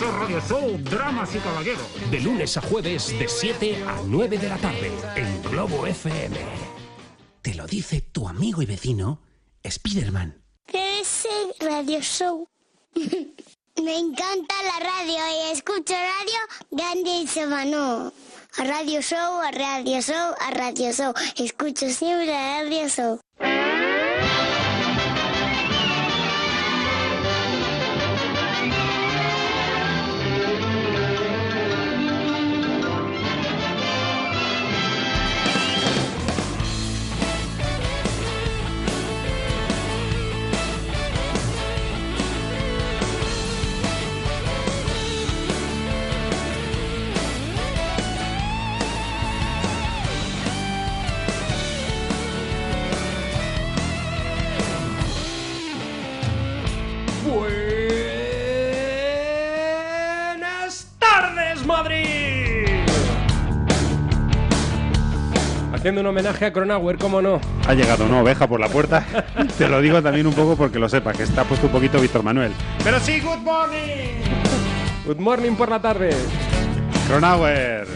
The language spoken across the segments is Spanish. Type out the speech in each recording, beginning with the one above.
Radio Show, Dramas y Caballeros. De lunes a jueves de 7 a 9 de la tarde en Globo FM. Te lo dice tu amigo y vecino, Spiderman. ese Radio Show. Me encanta la radio y escucho radio grande y semano. A Radio Show, a Radio Show, a Radio Show. Escucho siempre a Radio Show. Haciendo un homenaje a Cronauer, cómo no. Ha llegado una oveja por la puerta. Te lo digo también un poco porque lo sepa, que está puesto un poquito Víctor Manuel. Pero sí, good morning. Good morning por la tarde. Cronauer.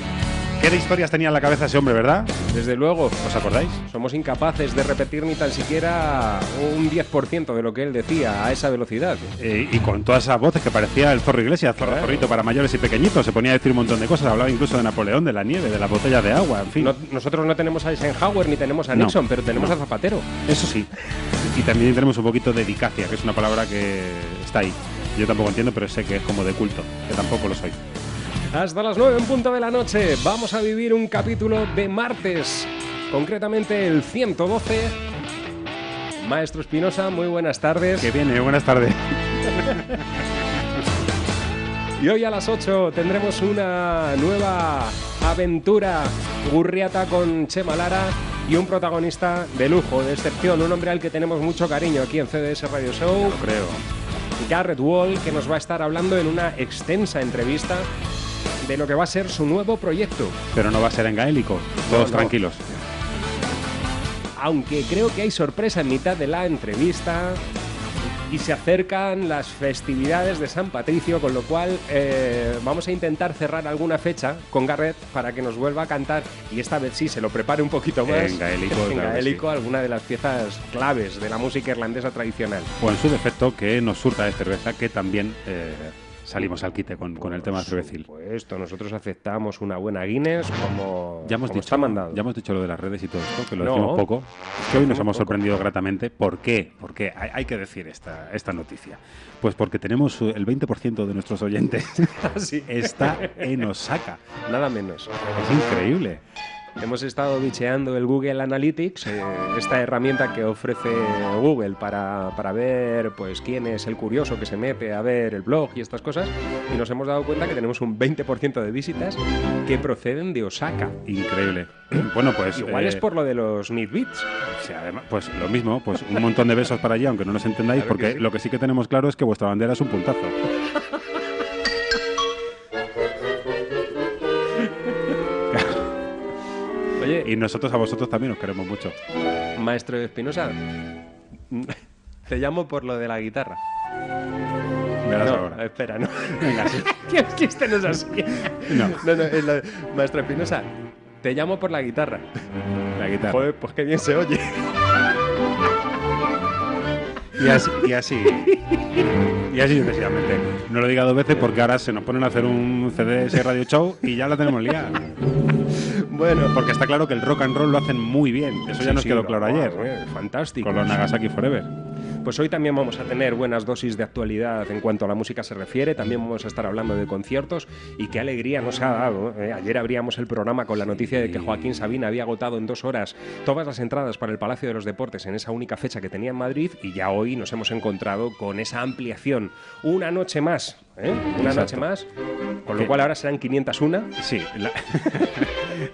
¿Qué de historias tenía en la cabeza ese hombre, verdad? Desde luego, ¿Os acordáis? somos incapaces de repetir ni tan siquiera un 10% de lo que él decía a esa velocidad. Eh, y con todas esas voces que parecía el zorro Iglesias, zorro Claro. zorrito para mayores y pequeñitos, se ponía a decir un montón de cosas, hablaba incluso de Napoleón, de la nieve, de las botellas de agua, en fin. No- nosotros no tenemos a Eisenhower ni tenemos a No, Nixon, pero tenemos no. a Zapatero. Eso sí. Y también tenemos un poquito de dicacia, que es una palabra que está ahí. Yo tampoco entiendo, pero sé que es como de culto, que tampoco lo soy. Hasta las 9 en punto de la noche vamos a vivir un capítulo de martes, concretamente el 112. Maestro Espinosa, muy buenas tardes. Que viene, buenas tardes. Y hoy a las 8 tendremos una nueva aventura gurriata con Chema Lara y un protagonista de lujo, de excepción, un hombre al que tenemos mucho cariño aquí en CDS Radio Show, Creo. Garrett Wall, que nos va a estar hablando en una extensa entrevista de lo que va a ser su nuevo proyecto. Pero no va a ser en gaélico. Todos No, no. tranquilos. Aunque creo que hay sorpresa en mitad de la entrevista y se acercan las festividades de San Patricio, con lo cual eh, vamos a intentar cerrar alguna fecha con Garrett para que nos vuelva a cantar y esta vez sí se lo prepare un poquito más En gaélico, en claro gaélico, alguna de las piezas claves de la música irlandesa tradicional. O en su defecto, que nos surta de cerveza, que también eh, salimos al quite con, con el tema cervecil. Pues nosotros aceptamos una buena Guinness como, Ya hemos, como dicho, está mandado. ya hemos dicho lo de las redes y todo esto, que lo No. decimos poco. Que hoy nos hemos poco. sorprendido gratamente. ¿Por qué? Porque hay, hay que decir esta, esta noticia. Pues porque tenemos eh, el 20% de nuestros oyentes Sí. está en Osaka. Nada menos. Es increíble. Hemos estado bicheando el Google Analytics, eh, esta herramienta que ofrece Google para, para ver pues quién es el curioso que se mete a ver el blog y estas cosas, y nos hemos dado cuenta que tenemos un 20% de visitas que proceden de Osaka. Increíble. Bueno, pues. Igual eh, es por lo de los Beats. sí, además, pues lo mismo, pues un montón de besos para allí, aunque no nos entendáis, Claro que porque sí. lo que sí que tenemos claro es que vuestra bandera es un puntazo. Y nosotros a vosotros también os queremos mucho. maestro Espinosa, te llamo por lo de la guitarra. Verás no, ahora. espera, no. Venga, sí. Que es que este no es así. No. no, no, es lo- maestro Espinosa, te llamo por la guitarra. La guitarra. Joder, pues qué bien se oye. Y así, y así, y así sucesivamente. No lo diga dos veces porque ahora se nos ponen a hacer un CDS Radio Show y ya la tenemos liada. Bueno, Porque está claro que el rock and roll lo hacen muy bien. Eso ya Sí, nos sí, quedó claro ayer. eh, Fantástico. Con los Nagasaki Forever. Pues hoy también vamos a tener buenas dosis de actualidad en cuanto a la música se refiere. También vamos a estar hablando de conciertos y qué alegría nos ha dado. eh. Ayer abríamos el programa con la noticia de que Joaquín Sabina había agotado en dos horas todas las entradas para el Palacio de los Deportes en esa única fecha que tenía en Madrid y ya hoy nos hemos encontrado con esa ampliación. Una noche más ¿eh? Una Exacto. noche más, con lo cual ahora serán 501. Sí, la-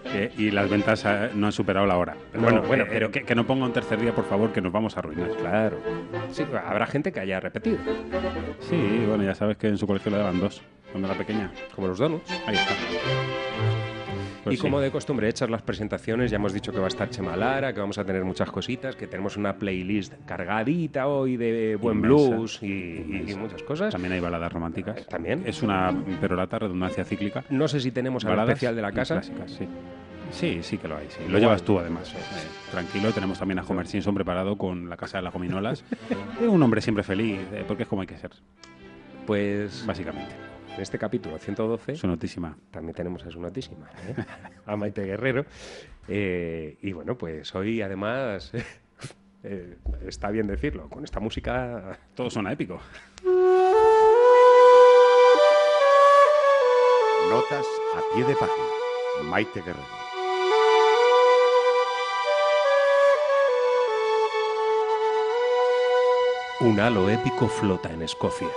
Eh, y las ventas eh, no han superado la hora. Pero No, bueno, bueno, pero- que, que no ponga un tercer día, por favor, que nos vamos a arruinar. Claro. Sí, habrá gente que haya repetido, Sí, bueno, ya sabes que en su colegio le daban dos, cuando era pequeña. como los donuts. Ahí está. Pues y sí. como de costumbre, hechas las presentaciones, ya hemos dicho que va a estar Chema Lara, que vamos a tener muchas cositas, que tenemos una playlist cargadita hoy de buen Inmensa, blues y, muchas cosas. También hay baladas románticas. Eh, también. Es una perorata, redundancia cíclica. No sé si tenemos al especial de la casa. clásicas, sí. Sí, sí que lo hay. sí. Lo llevas tú, además. Tranquilo, tenemos también a Homer Simpson preparado con la casa de las gominolas. Un hombre siempre feliz, eh, porque es como hay que ser, Pues básicamente. En este capítulo 112 Su notísima. también tenemos a su notísima, ¿eh? a Maite Guerrero. Eh, y bueno, pues hoy además, eh, está bien decirlo, con esta música Todo suena épico. Notas a pie de página. Maite Guerrero. Un halo épico flota en Escocia.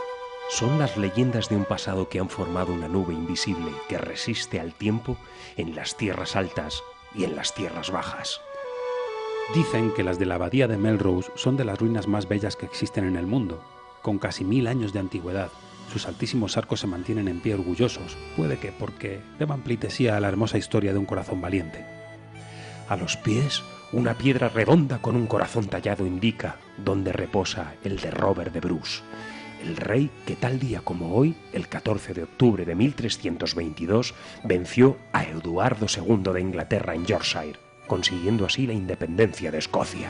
Son las leyendas de un pasado que han formado una nube invisible que resiste al tiempo en las tierras altas y en las tierras bajas. Dicen que las de la abadía de Melrose son de las ruinas más bellas que existen en el mundo, con casi mil años de antigüedad. Sus altísimos arcos se mantienen en pie orgullosos, puede que porque deban pleitesía a la hermosa historia de un corazón valiente. A los pies, una piedra redonda con un corazón tallado indica dónde reposa el de Robert de Bruce, el rey que tal día como hoy, el 14 de octubre de 1322, venció a Eduardo II de Inglaterra en Yorkshire, consiguiendo así la independencia de Escocia.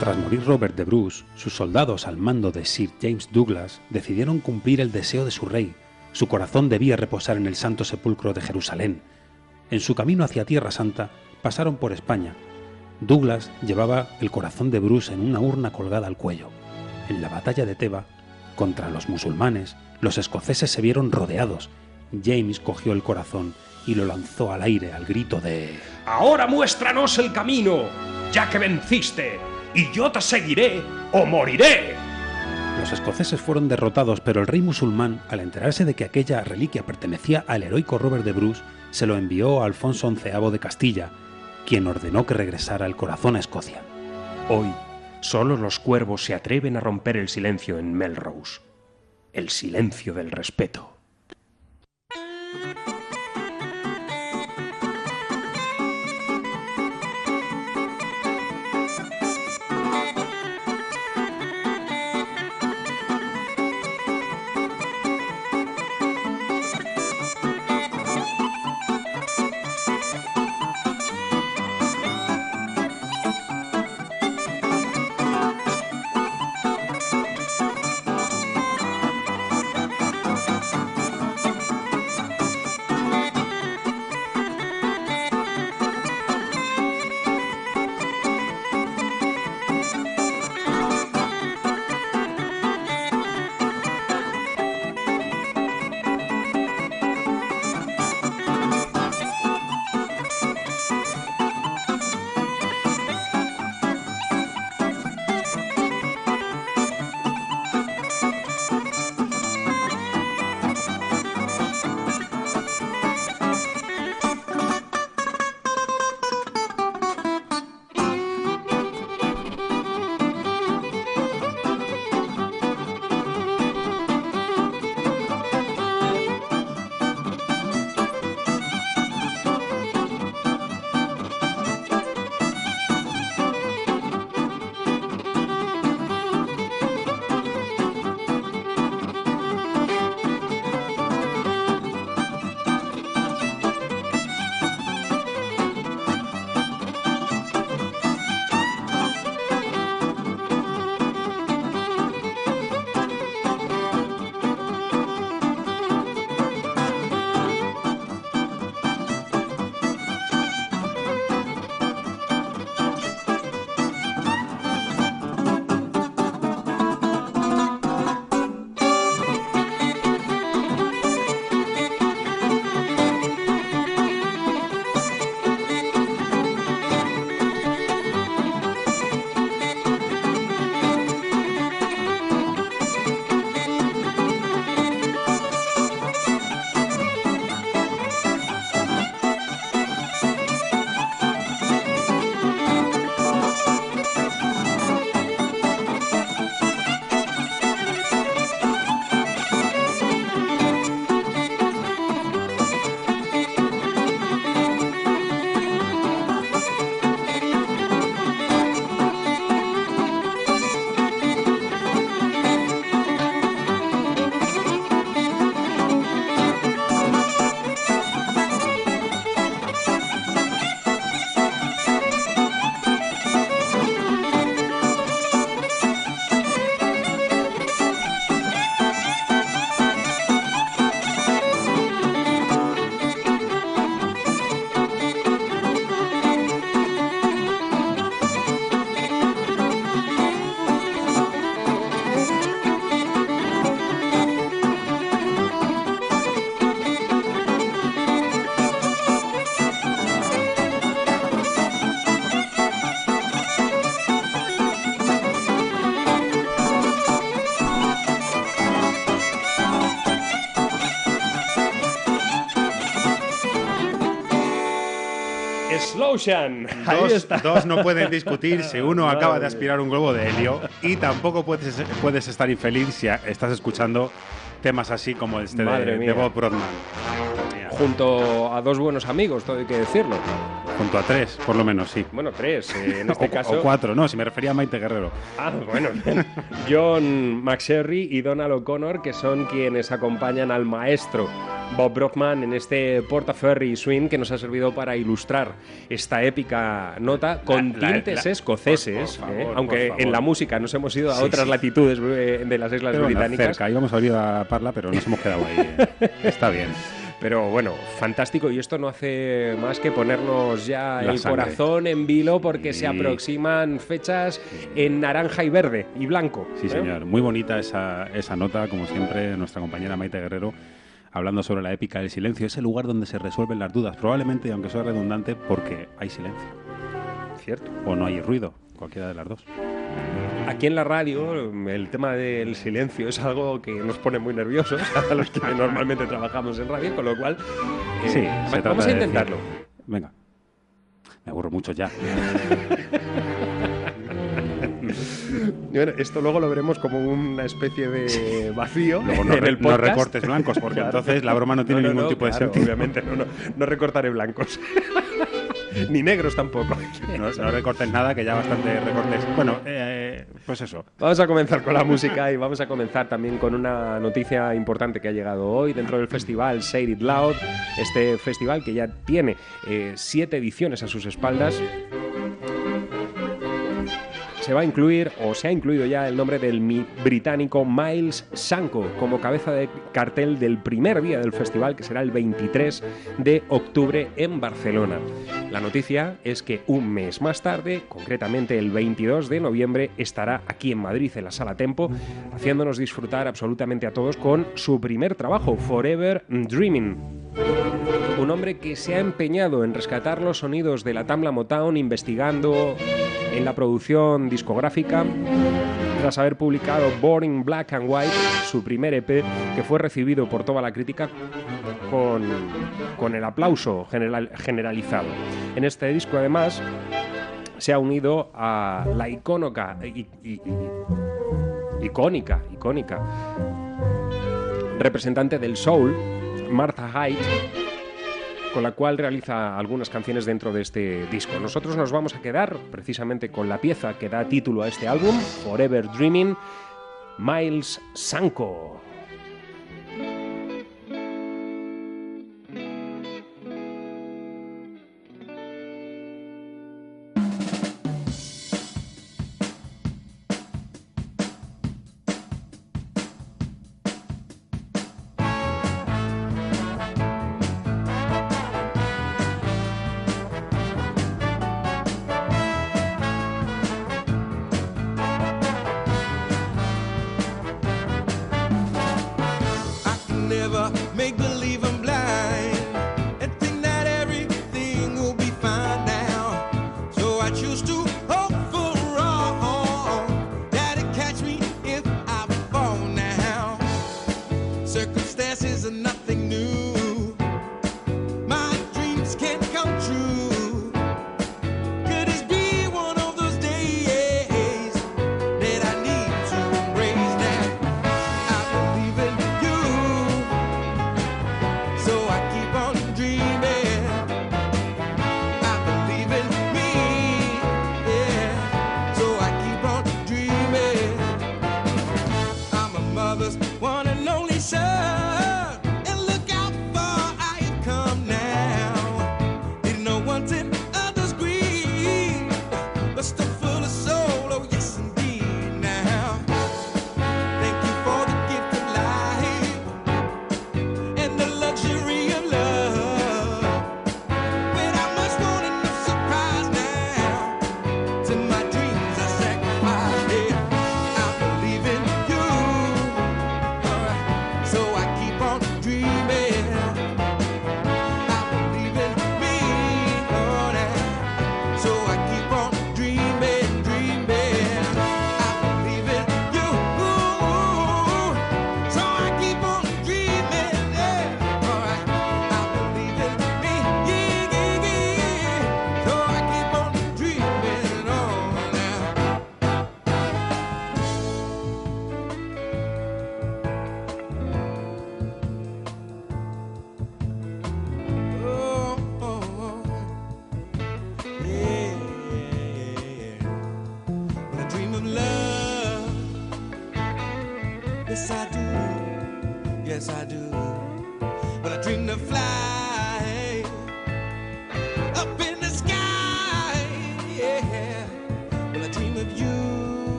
Tras morir Robert de Bruce, sus soldados al mando de Sir James Douglas decidieron cumplir el deseo de su rey. Su corazón debía reposar en el Santo Sepulcro de Jerusalén. En su camino hacia Tierra Santa pasaron por España. Douglas llevaba el corazón de Bruce en una urna colgada al cuello. En la batalla de Teba, contra los musulmanes, los escoceses se vieron rodeados. James cogió el corazón y lo lanzó al aire al grito de... Ahora muéstranos el camino, ya que venciste, y yo te seguiré o moriré. Los escoceses fueron derrotados, pero el rey musulmán, al enterarse de que aquella reliquia pertenecía al heroico Robert de Bruce, se lo envió a Alfonso XI de Castilla, quien ordenó que regresara el corazón a Escocia. Hoy, solo los cuervos se atreven a romper el silencio en Melrose. El silencio del respeto. Slowshan. Ahí Dos, está. dos no pueden discutir si uno Madre acaba de aspirar un globo de helio y tampoco puedes, puedes estar infeliz si estás escuchando temas así como este de, de Bob Broadman. Junto a dos buenos amigos, todo hay que decirlo. Junto a tres, por lo menos, sí. Bueno, tres, eh, en este o, caso. o cuatro, no, si me refería a Maite Guerrero. Ah, bueno. John McSherry y Donald O'Connor, que son quienes acompañan al maestro Bob Brockman en este Portaferry Swing que nos ha servido para ilustrar esta épica nota con La- la- tintes la- escoceses, por- por eh, favor, aunque por favor. en la música nos hemos ido a Sí, otras sí. latitudes eh, de las Islas Pero bueno, Británicas. cerca, íbamos a abrir a Parla, pero nos hemos quedado ahí. eh. Está bien. Pero bueno, fantástico y esto no hace más que ponernos ya La el sangre. corazón en vilo porque Sí. se aproximan fechas en naranja y verde y blanco. Sí, ¿eh? señor. Muy bonita esa, esa nota, como siempre, nuestra compañera Maite Guerrero, hablando sobre la épica del silencio, ese lugar donde se resuelven las dudas, probablemente, aunque sea redundante, porque hay silencio Cierto. o no hay ruido, cualquiera de las dos. Aquí en la radio el tema del silencio es algo que nos pone muy nerviosos a los que normalmente trabajamos en radio, con lo cual eh, Sí, va- vamos a de intentarlo. decir- Venga. Me aburro mucho ya. Bueno, esto luego lo veremos como una especie de vacío Luego no, en el no podcast. recortes blancos, porque Claro. entonces la broma no tiene No, no, ningún no, tipo de claro, sentido. Obviamente, no, no, no recortaré blancos. Ni negros tampoco. No, no recortes nada, que ya bastante recortes. Bueno, eh, pues eso. Vamos a comenzar con la música y vamos a comenzar también con una noticia importante que ha llegado hoy dentro del festival Say It Loud, este festival que ya tiene eh, siete ediciones a sus espaldas. Se va a incluir, o se ha incluido ya, el nombre del británico Miles Sanko como cabeza de cartel del primer día del festival, que será el 23 de octubre en Barcelona. La noticia es que un mes más tarde, concretamente el 22 de noviembre, estará aquí en Madrid, en la Sala Tempo, haciéndonos disfrutar absolutamente a todos con su primer trabajo, Forever Dreaming. Un hombre que se ha empeñado en rescatar los sonidos de la Tamla Motown, investigando en la producción discográfica, tras haber publicado Boring Black and White, su primer EP, que fue recibido por toda la crítica con, con el aplauso general- generalizado. En este disco, además, se ha unido a la icónica, icónica, icónica representante del soul, Martha Hyde, con la cual realiza algunas canciones dentro de este disco. Nosotros nos vamos a quedar precisamente con la pieza que da título a este álbum, Forever Dreaming, Miles Sanko.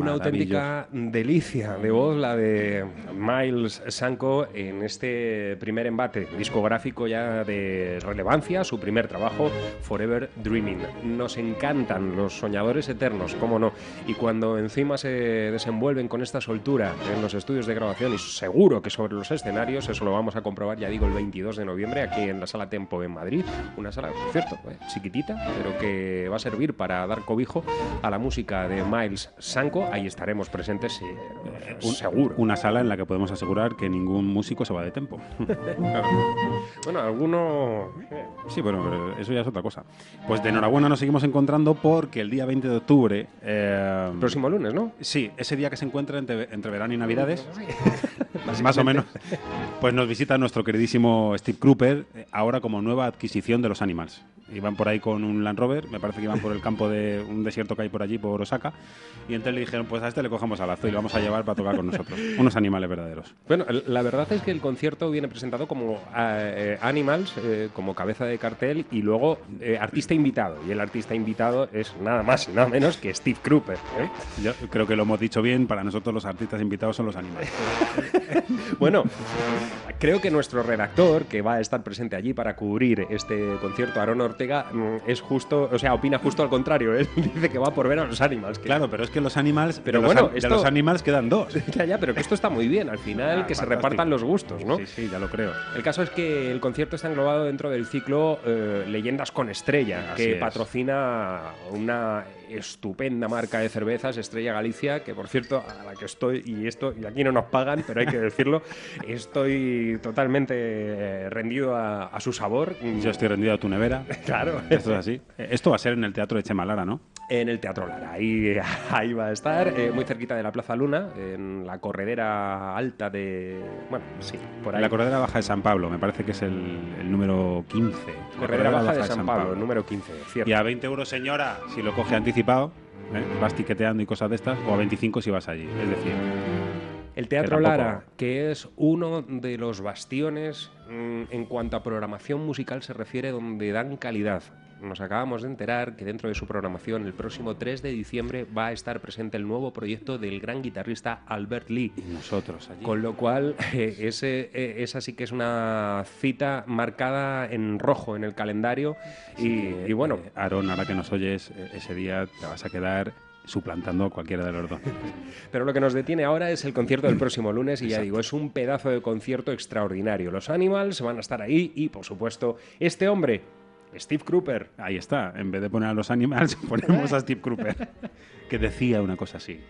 Una auténtica delicia de voz la de Miles Sanko en este primer embate discográfico ya de relevancia, su primer trabajo, Forever Dreaming. Nos encantan los soñadores eternos, cómo no. Y cuando encima se desenvuelven con esta soltura en los estudios de grabación y seguro que sobre los escenarios, eso lo vamos a comprobar, ya digo, el 22 de noviembre aquí en la Sala Tempo en Madrid. Una sala, por cierto, eh, chiquitita, pero que va a servir para dar cobijo a la música de Miles Sanko. Ahí estaremos presentes, eh, Un- seguro. Una sala en la que podemos asegurar que ningún músico se va de tempo. Bueno, alguno... eh, Sí, bueno, pero eso ya es otra cosa. Pues de enhorabuena nos seguimos encontrando porque el día 20 de octubre... eh, Próximo lunes, ¿no? Sí, ese día que se encuentra entre, entre verano y navidades, más o menos, pues nos visita nuestro queridísimo Steve Cropper, eh, ahora como nueva adquisición de los Animals. Iban por ahí con un Land Rover, me parece que iban por el campo de un desierto que hay por allí, por Osaka, y entonces le dijeron, pues a este le cogemos al lazo y lo vamos a llevar para tocar con nosotros. Unos animales verdaderos. Bueno, la verdad es que el concierto viene presentado como eh, Animals, eh, como cabeza de cartel, y luego eh, artista invitado. Y el artista invitado es nada más y nada menos que Steve Cropper. ¿eh? Yo creo que lo hemos dicho bien, para nosotros los artistas invitados son los animales. Bueno, creo que nuestro redactor, que va a estar presente allí para cubrir este concierto, Aaron Ortega, mm, es justo, o sea, opina justo al contrario. Él dice que va por ver a los Animals. que- Claro, pero es que los animales, Pero de los bueno, de esto- los animales quedan dos. Ya, ya, pero que esto está muy bien. Al final, Ah, que se repartan los gustos, ¿no? Sí, sí, ya lo creo. El caso es que el concierto está englobado dentro del ciclo eh, Leyendas con Estrella, Así que es. patrocina una estupenda marca de cervezas, Estrella Galicia, que por cierto, a la que estoy, y esto, y aquí no nos pagan, pero hay que decirlo, estoy totalmente rendido a, a su sabor. Yo estoy rendido a tu nevera. Claro. Esto es así. Esto va a ser en el Teatro de Chemalara, ¿no? En el Teatro Lara, ahí, ahí va a estar, eh, muy cerquita de la Plaza Luna, en la corredera alta de... Bueno, sí, por ahí. La corredera baja de San Pablo, me parece que es el, el número 15. La corredera baja de San Pablo, número 15, cierto. Y a 20 euros, señora, si lo coge anticipado, ¿eh? vas tiqueteando y cosas de estas, o a 25 si vas allí. Es decir, El Teatro Que tampoco- Lara, que es uno de los bastiones mm, en cuanto a programación musical se refiere donde dan calidad. Nos acabamos de enterar que dentro de su programación el próximo 3 de diciembre va a estar presente el nuevo proyecto del gran guitarrista Albert Lee. y nosotros allí. Con lo cual, eh, ese, eh, esa sí que es una cita marcada en rojo en el calendario. Y, y bueno, Eh, Aarón, ahora que nos oyes, eh, ese día te vas a quedar suplantando a cualquiera de los dos. Pero lo que nos detiene ahora es el concierto del próximo lunes y ya digo, es un pedazo de concierto extraordinario. Los Animals van a estar ahí y, por supuesto, este hombre, Steve Cropper. Ahí está, en vez de poner a los animales, ponemos a Steve Cropper, que decía una cosa así.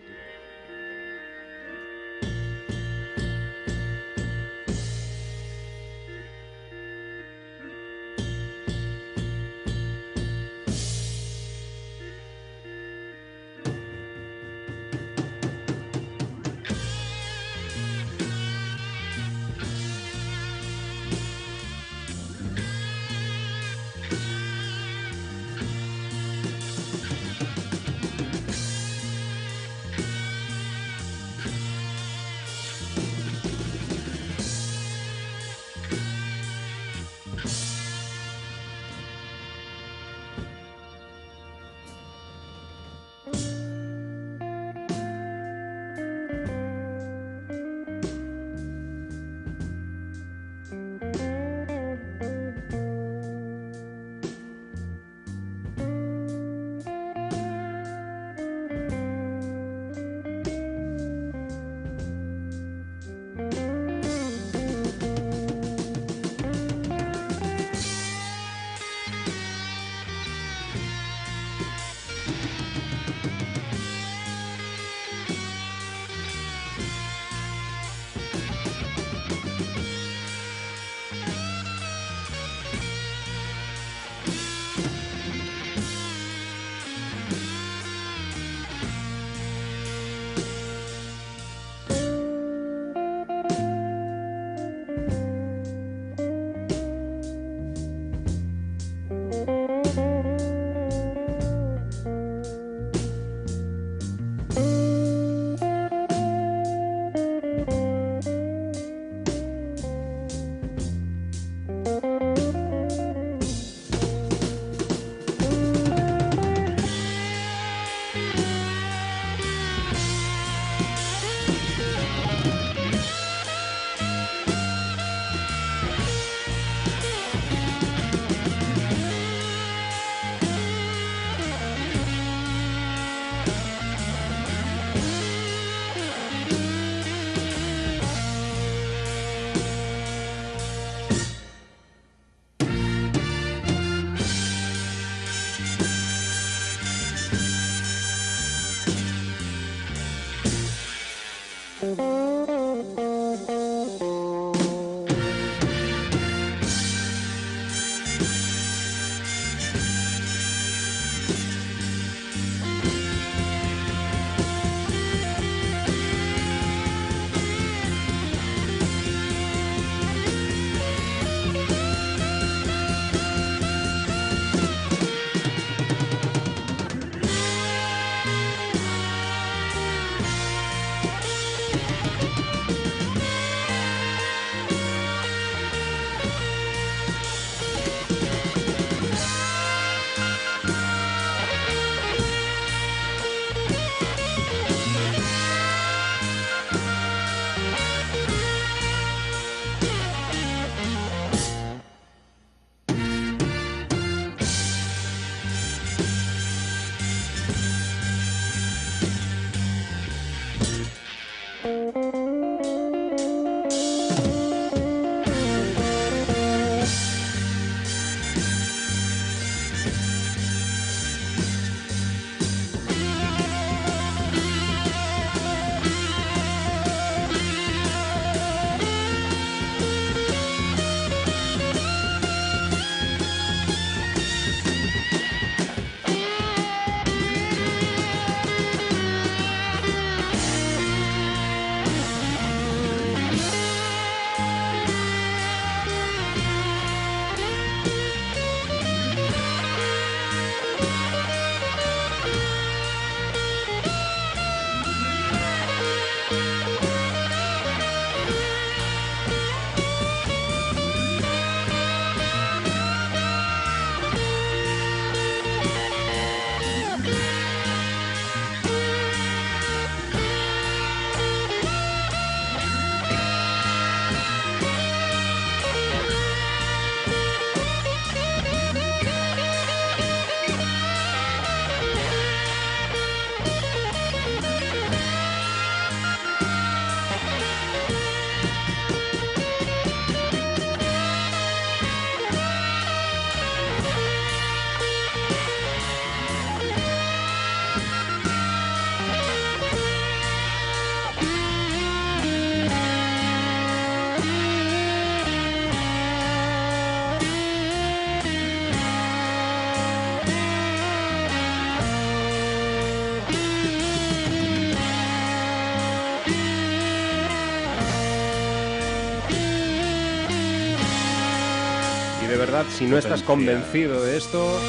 Verdad, si no estás convencido de esto,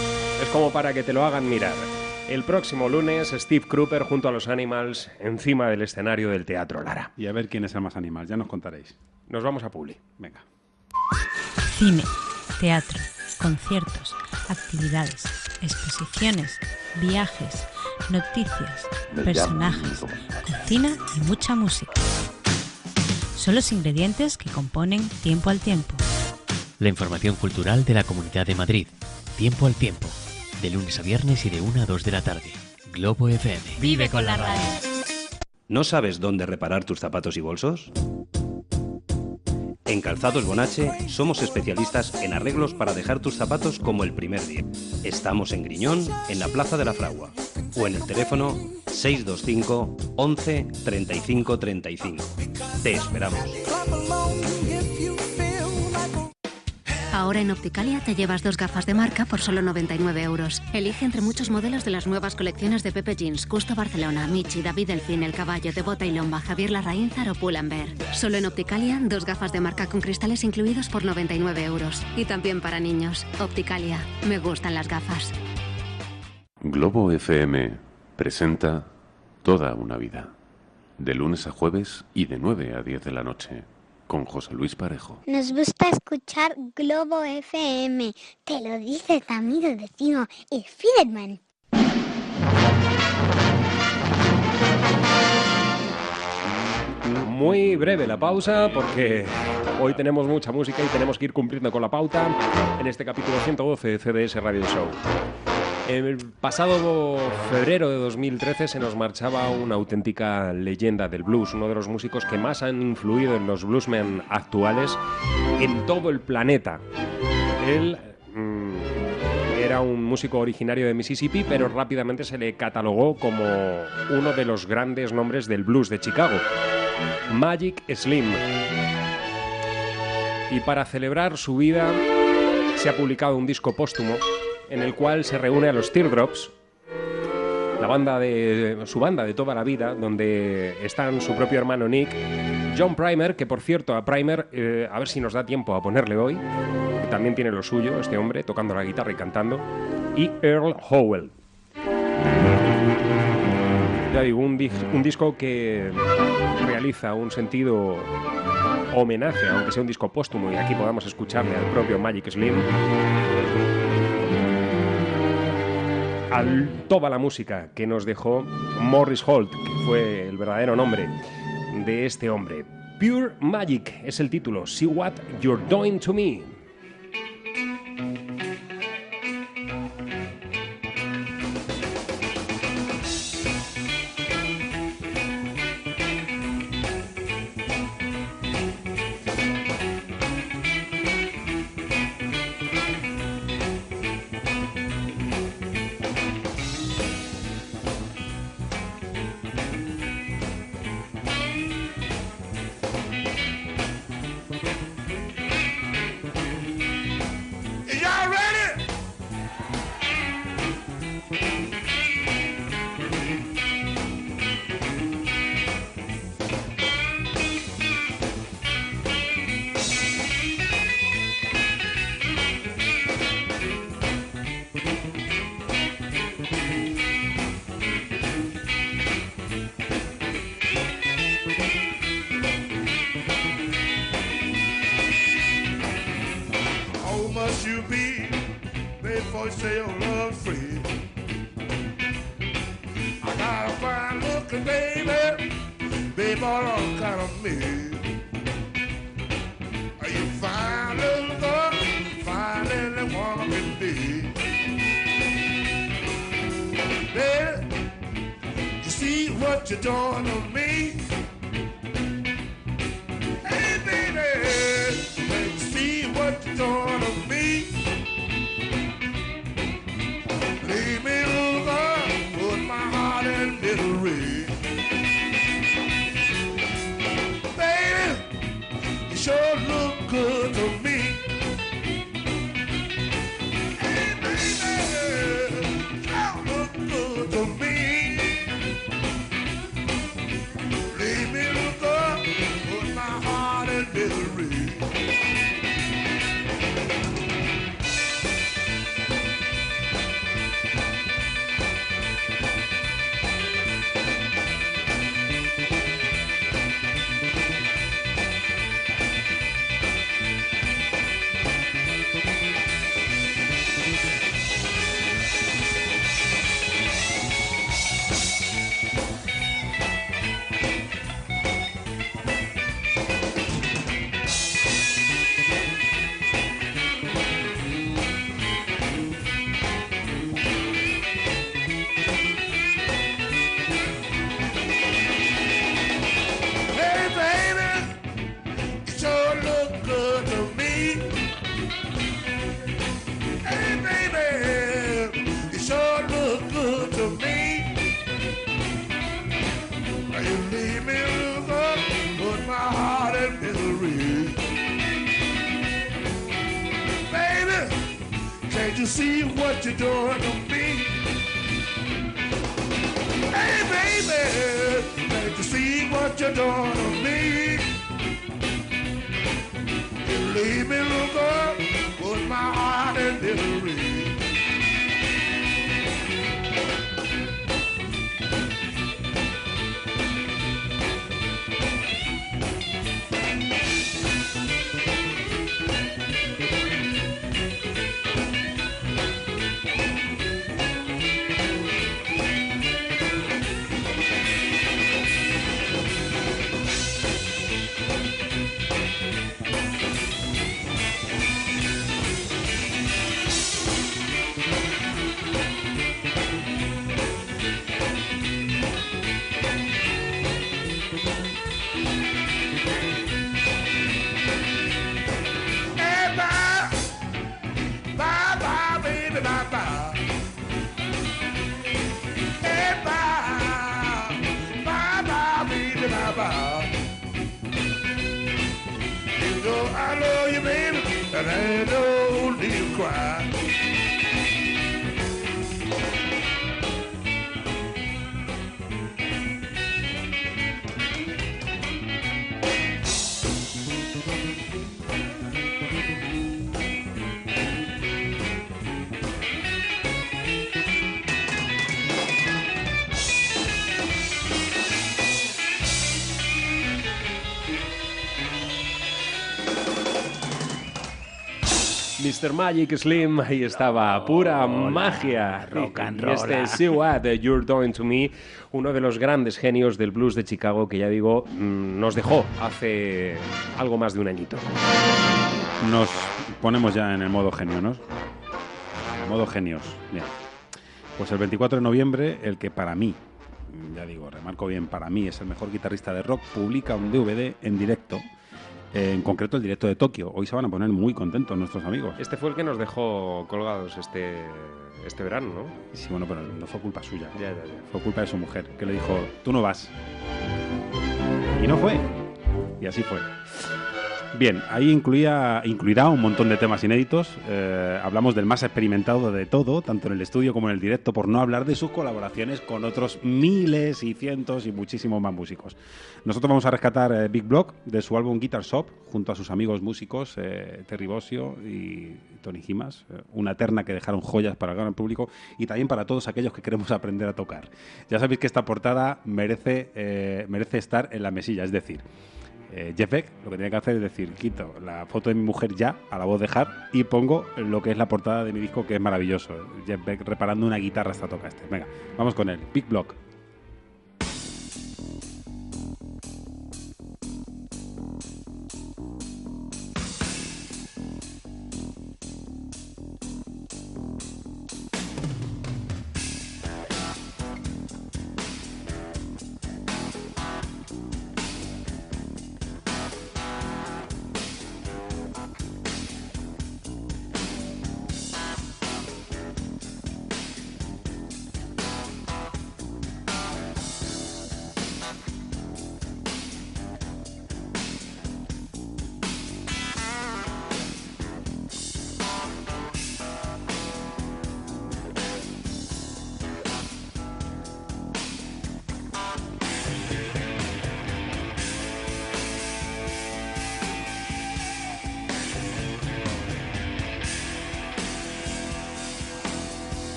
es como para que te lo hagan mirar. El próximo lunes, Steve Cropper junto a los Animals encima del escenario del Teatro Lara. Y a ver quién es el más animal, ya nos contaréis. Nos vamos a Publi. Venga. Cine, teatro, conciertos, actividades, exposiciones, viajes, noticias, personajes, cocina y mucha música. Son los ingredientes que componen Tiempo al Tiempo. La información cultural de la Comunidad de Madrid. Tiempo al tiempo. De lunes a viernes y de 1 a 2 de la tarde. Globo FM. Vive con la radio. ¿No sabes dónde reparar tus zapatos y bolsos? En Calzados Bonache somos especialistas en arreglos para dejar tus zapatos como el primer día. Estamos en Griñón, en la Plaza de la Fragua, o en el teléfono 625 11 35 35. Te esperamos. Ahora en Opticalia te llevas dos gafas de marca por solo 99 euros. Elige entre muchos modelos de las nuevas colecciones de Pepe Jeans, Custo Barcelona, Michi, David Delfín, El Caballo, De Bota y Lomba, Javier Larraínzar o Pull&Bear. Solo en Opticalia, dos gafas de marca con cristales incluidos por 99 euros. Y también para niños. Opticalia. Me gustan las gafas. Globo FM presenta Toda una vida. De lunes a jueves y de 9 a 10 de la noche. Con José Luis Parejo. Nos gusta escuchar Globo FM. Te lo dice tu amigo vecino, el Fiedman. Muy breve la pausa porque hoy tenemos mucha música y tenemos que ir cumpliendo con la pauta en este capítulo 112 de CDS Radio Show. El pasado febrero de 2013 se nos marchaba una auténtica leyenda del blues, uno de los músicos que más han influido en los bluesmen actuales en todo el planeta. Él mm, era un músico originario de Mississippi, pero rápidamente se le catalogó como uno de los grandes nombres del blues de Chicago, Magic Slim. Y para celebrar su vida se ha publicado un disco póstumo en el cual se reúne a los Teardrops, la banda de su banda de toda la vida, donde están su propio hermano Nick, John Primer, que por cierto a Primer, eh, a ver si nos da tiempo a ponerle hoy, también tiene lo suyo, este hombre, tocando la guitarra y cantando, y Earl Howell. Ya digo, un, dis- un disco que realiza un sentido homenaje, aunque sea un disco póstumo, y aquí podamos escucharle al propio Magic Slim, a toda la música que nos dejó Morris Holt, que fue el verdadero nombre de este hombre. Pure Magic es el título. See what you're doing to me. Mr. Magic Slim, ahí estaba, pura magia. rock and este roll. See What You're Doing to Me, uno de los grandes genios del blues de Chicago que ya digo, mm, nos dejó hace algo más de un añito. Nos ponemos ya en el modo genio, ¿no? En el modo genios. Bien. Pues el 24 de noviembre, el que para mí, ya digo, remarco bien, para mí es el mejor guitarrista de rock, publica un DVD en directo, eh, en concreto el directo de Tokio. Hoy se van a poner muy contentos nuestros amigos. Este fue el que nos dejó colgados este, este verano, ¿no? Sí, bueno, pero no fue culpa suya. Ya, ya, ya. Fue culpa de su mujer, que le dijo, tú no vas. Y no fue. Y así fue. Bien, ahí incluirá un montón de temas inéditos. Eh, hablamos del más experimentado de todo, tanto en el estudio como en el directo, por no hablar de sus colaboraciones con otros miles y cientos y muchísimos más músicos. Nosotros vamos a rescatar eh, Big Block de su álbum Guitar Shop, junto a sus amigos músicos eh, Terry Bossio y Tony Himas, eh, una terna que dejaron joyas para el gran público y también para todos aquellos que queremos aprender a tocar. Ya sabéis que esta portada merece, merece estar en la mesilla, es decir, eh, Jeff Beck lo que tiene que hacer es decir, quito la foto de mi mujer ya, a la voz de Hart, y pongo lo que es la portada de mi disco, que es maravilloso. Jeff Beck reparando una guitarra hasta toca este. Venga, vamos con él. Big Block.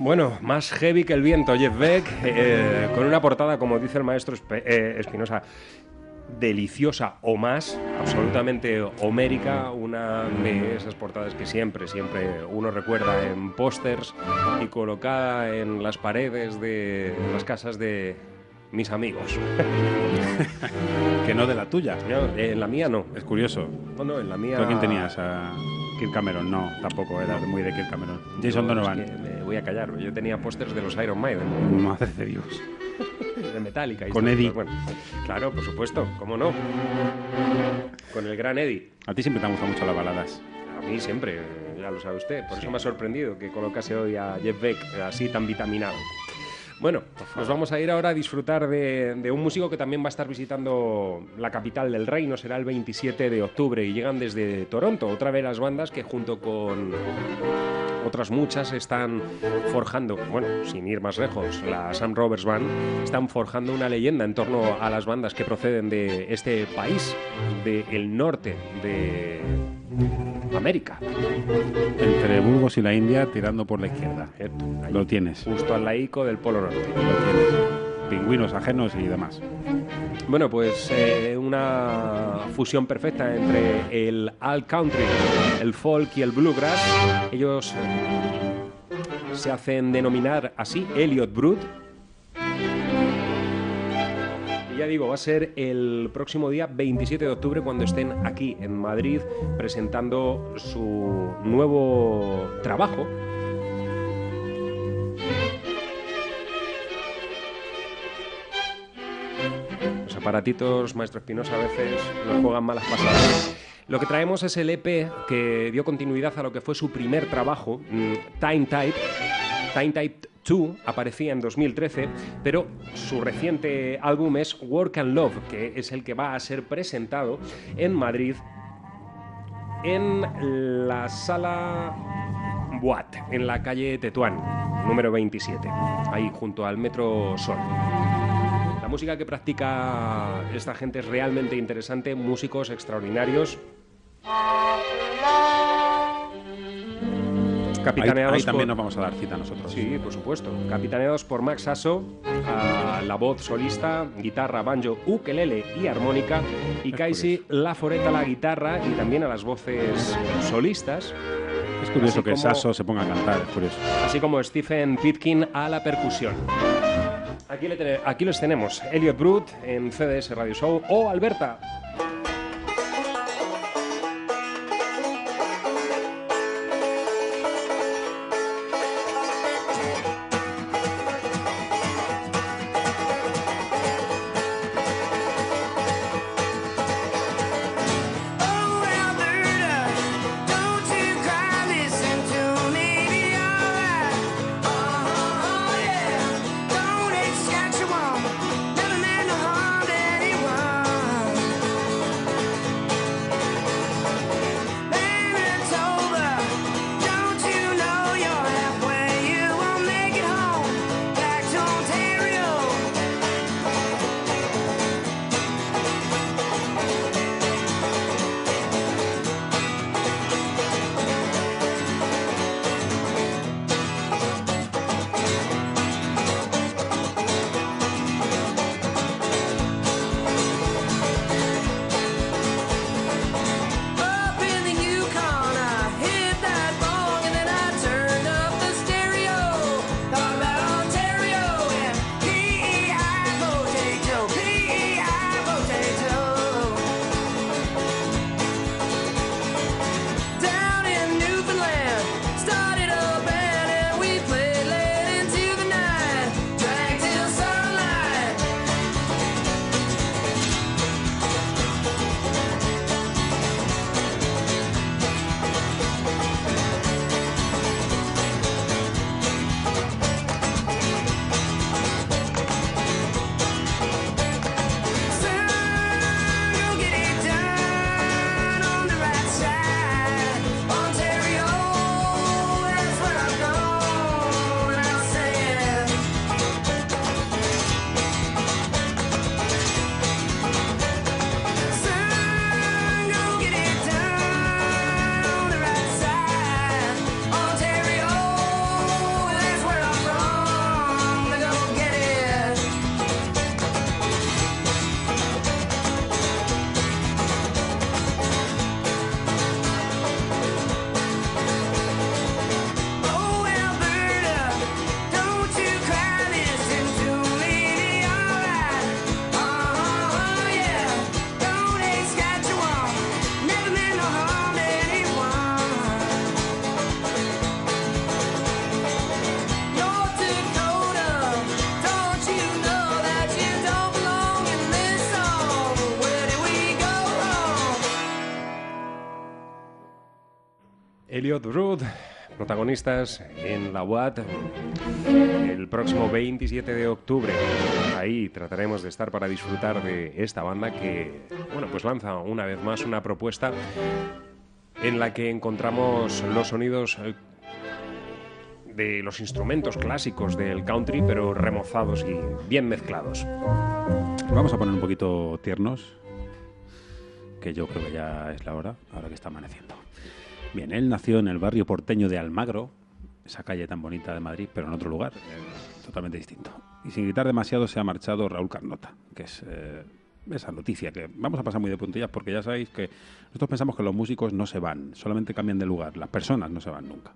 Bueno, más heavy que el viento, Jeff Beck, eh, con una portada, como dice el maestro eh, Espinosa, deliciosa o más, absolutamente homérica, una de esas portadas que siempre, siempre uno recuerda en pósters y colocada en las paredes de las casas de mis amigos. que no de la tuya. No, en la mía no. Es curioso. Bueno, en la mía... ¿Tú a quién tenías? ¿A Kirk Cameron? No, tampoco era muy de Kirk Cameron. Jason Donovan. es que me voy a callar. Yo tenía pósters de los Iron Maiden. Madre de Dios. de Metallica. y Con Eddie. Bueno, claro, por supuesto, ¿cómo no? Con el gran Eddie. A ti siempre te han gustado mucho las baladas. A mí siempre, ya lo sabe usted. Por eso me ha sorprendido que colocase hoy a Jeff Beck así tan vitaminado. Bueno, nos vamos a ir ahora a disfrutar de, de un músico que también va a estar visitando la capital del reino. Será el 27 de octubre y llegan desde Toronto. Otra vez las bandas que junto con otras muchas están forjando, bueno, sin ir más lejos, la Sam Roberts Band, están forjando una leyenda en torno a las bandas que proceden de este país, del norte de América. Entre Burgos y la India, tirando por la izquierda. Lo tienes. Justo al laico del Polo Norte. Pingüinos ajenos y demás. Bueno, pues eh, una fusión perfecta entre el alt country, el folk y el bluegrass. Ellos se hacen denominar así Elliot Brood. Ya digo, va a ser el próximo día 27 de octubre cuando estén aquí en Madrid presentando su nuevo trabajo. Los aparatitos, maestro Espinosa, a veces nos juegan malas pasadas. Lo que traemos es el EP que dio continuidad a lo que fue su primer trabajo, mm, Time Type. Time Type 2 aparecía en 2013, pero su reciente álbum es Work and Love, que es el que va a ser presentado en Madrid en la sala Boat, en la calle Tetuán, número 27, ahí junto al Metro Sol. La música que practica esta gente es realmente interesante, músicos extraordinarios. Capitaneados ahí, ahí también por- nos vamos a dar cita nosotros. Sí, por supuesto. Capitaneados por Max Sasso, a la voz solista, guitarra, banjo, ukelele y armónica, y Kaisi Laforeta a la guitarra y también a las voces solistas. Es curioso Así que como- Sasso se ponga a cantar, es curioso. Así como Stephen Pitkin a la percusión. Aquí, le tene- aquí los tenemos, Elliot Brut en CDS Radio Show o Alberta. Elliot Rudd, protagonistas en la UAT el próximo 27 de octubre. Ahí trataremos de estar para disfrutar de esta banda que, bueno, pues lanza una vez más una propuesta en la que encontramos los sonidos eh, de los instrumentos clásicos del country, pero remozados y bien mezclados. Vamos a poner un poquito tiernos, que yo creo que ya es la hora, ahora que está amaneciendo. Bien, él nació en el barrio porteño de Almagro, esa calle tan bonita de Madrid, pero en otro lugar, eh, totalmente distinto. Y sin gritar demasiado se ha marchado Raúl Carnota, que es eh, esa noticia que vamos a pasar muy de puntillas porque ya sabéis que nosotros pensamos que los músicos no se van, solamente cambian de lugar, las personas no se van nunca.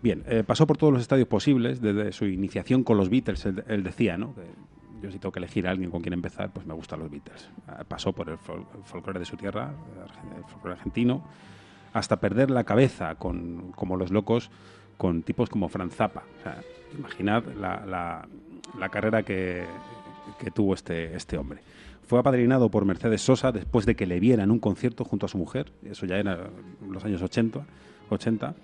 Bien, eh, pasó por todos los estadios posibles desde su iniciación con los Beatles, él, decía, ¿no? Yo si tengo que elegir a alguien con quien empezar, pues me gustan los Beatles. Pasó por el, el folclore de su tierra, el folclore argentino, hasta perder la cabeza con, como los locos con tipos como Franz Zappa. Imaginad la, la- carrera que, que tuvo este, este hombre. Fue apadrinado por Mercedes Sosa después de que le viera en un concierto junto a su mujer, eso ya era los años 80, 80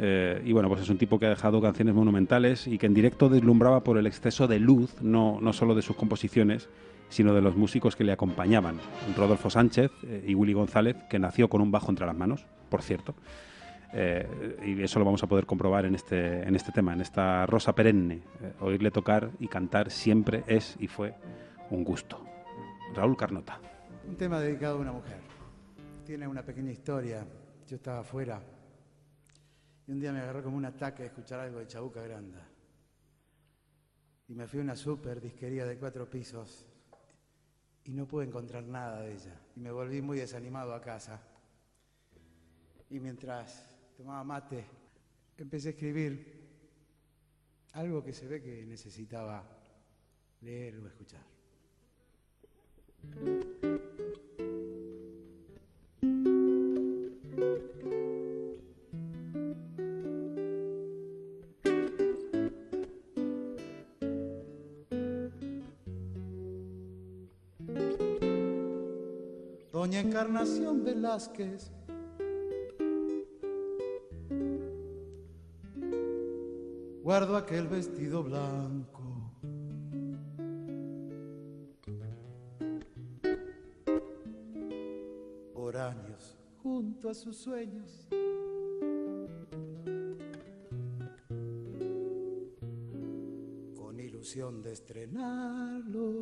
eh, y bueno, pues es un tipo que ha dejado canciones monumentales y que en directo deslumbraba por el exceso de luz, no, no solo de sus composiciones, sino de los músicos que le acompañaban. Rodolfo Sánchez eh, y Willy González, que nació con un bajo entre las manos, por cierto. Eh, y eso lo vamos a poder comprobar en este, en este tema, en esta rosa perenne. Eh, oírle tocar y cantar siempre es y fue un gusto. Raúl Carnota. Un tema dedicado a una mujer. Tiene una pequeña historia. Yo estaba afuera y un día me agarró como un ataque de escuchar algo de Chabuca Granda. Y me fui a una super disquería de cuatro pisos y no pude encontrar nada de ella. Y me volví muy desanimado a casa. Y mientras tomaba mate, empecé a escribir algo que se ve que necesitaba leer o escuchar. Doña Encarnación Velázquez. Guardo aquel vestido blanco. Por años junto a sus sueños. Con ilusión de estrenarlo.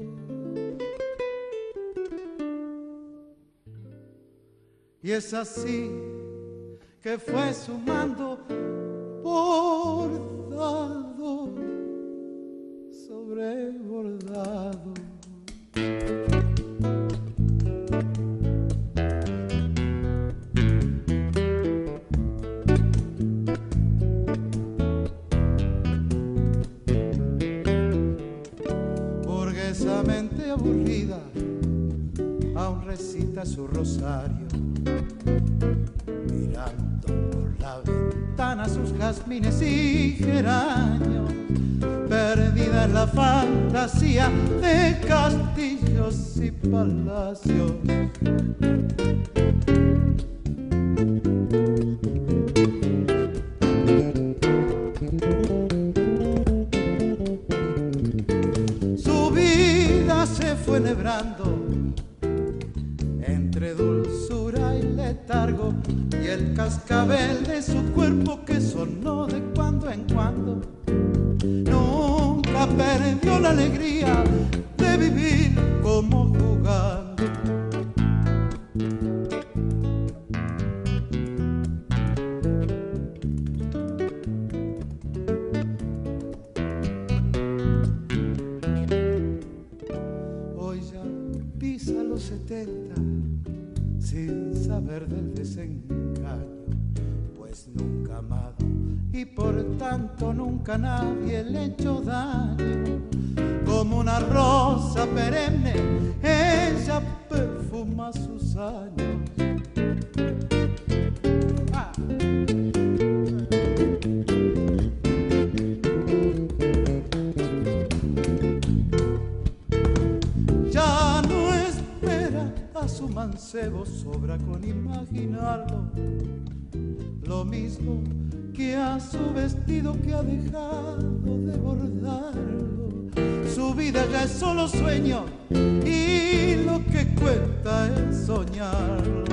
Y es así que fue sumando su rosario mirando por la ventana sus jazmines y geranios, perdida en la fantasía de castillos y palacios. Sobra con imaginarlo. lo mismo que a su vestido que ha dejado de bordarlo. Su vida ya es solo sueño y lo que cuenta es soñarlo.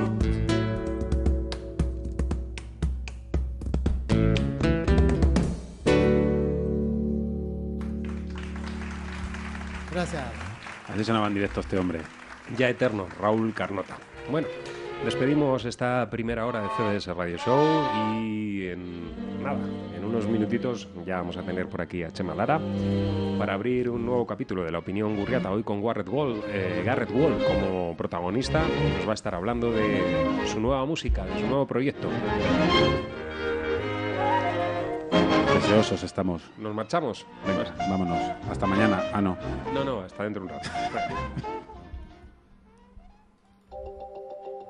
Gracias. Así sonaba en directo este hombre. Ya eterno, Raúl Carnota. Bueno, despedimos esta primera hora de CDS Radio Show y en nada, en unos minutitos ya vamos a tener por aquí a Chema Lara para abrir un nuevo capítulo de la opinión gurriata. Hoy con Garrett Wall, eh, Garrett Wall como protagonista, nos va a estar hablando de su nueva música, de su nuevo proyecto. Deseosos estamos. ¿Nos marchamos? Venga, vámonos. Hasta mañana. Ah, no. No, no, hasta dentro de un rato.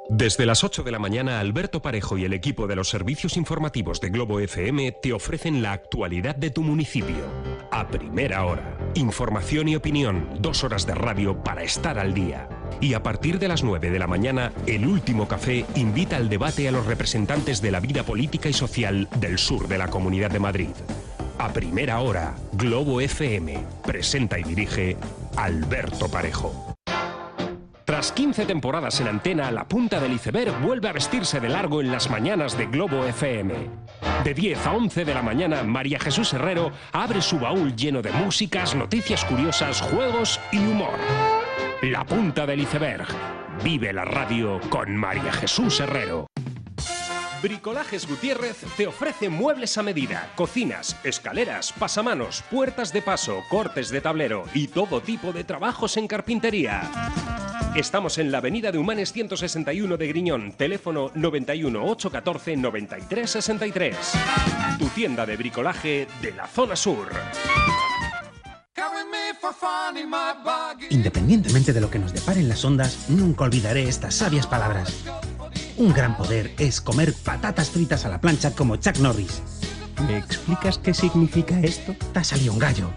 Desde las 8 de la mañana, Alberto Parejo y el equipo de los servicios informativos de Globo FM te ofrecen la actualidad de tu municipio. A primera hora. Información y opinión. Dos horas de radio para estar al día. Y a partir de las 9 de la mañana, El Último Café invita al debate a los representantes de la vida política y social del sur de la Comunidad de Madrid. A primera hora, Globo FM. Presenta y dirige Alberto Parejo. Tras 15 temporadas en antena, la punta del iceberg vuelve a vestirse de largo en las mañanas de Globo FM. De 10 a 11 de la mañana, María Jesús Herrero abre su baúl lleno de músicas, noticias curiosas, juegos y humor. La punta del iceberg. Vive la radio con María Jesús Herrero. Bricolajes Gutiérrez te ofrece muebles a medida, cocinas, escaleras, pasamanos, puertas de paso, cortes de tablero y todo tipo de trabajos en carpintería. Estamos en la avenida de Humanes 161 de Griñón, teléfono 91 814 93 63. Tu tienda de bricolaje de la zona sur. Independientemente de lo que nos deparen las ondas, nunca olvidaré estas sabias palabras. Un gran poder es comer patatas fritas a la plancha como Chuck Norris. ¿Me explicas qué significa esto? Te ha salido un gallo.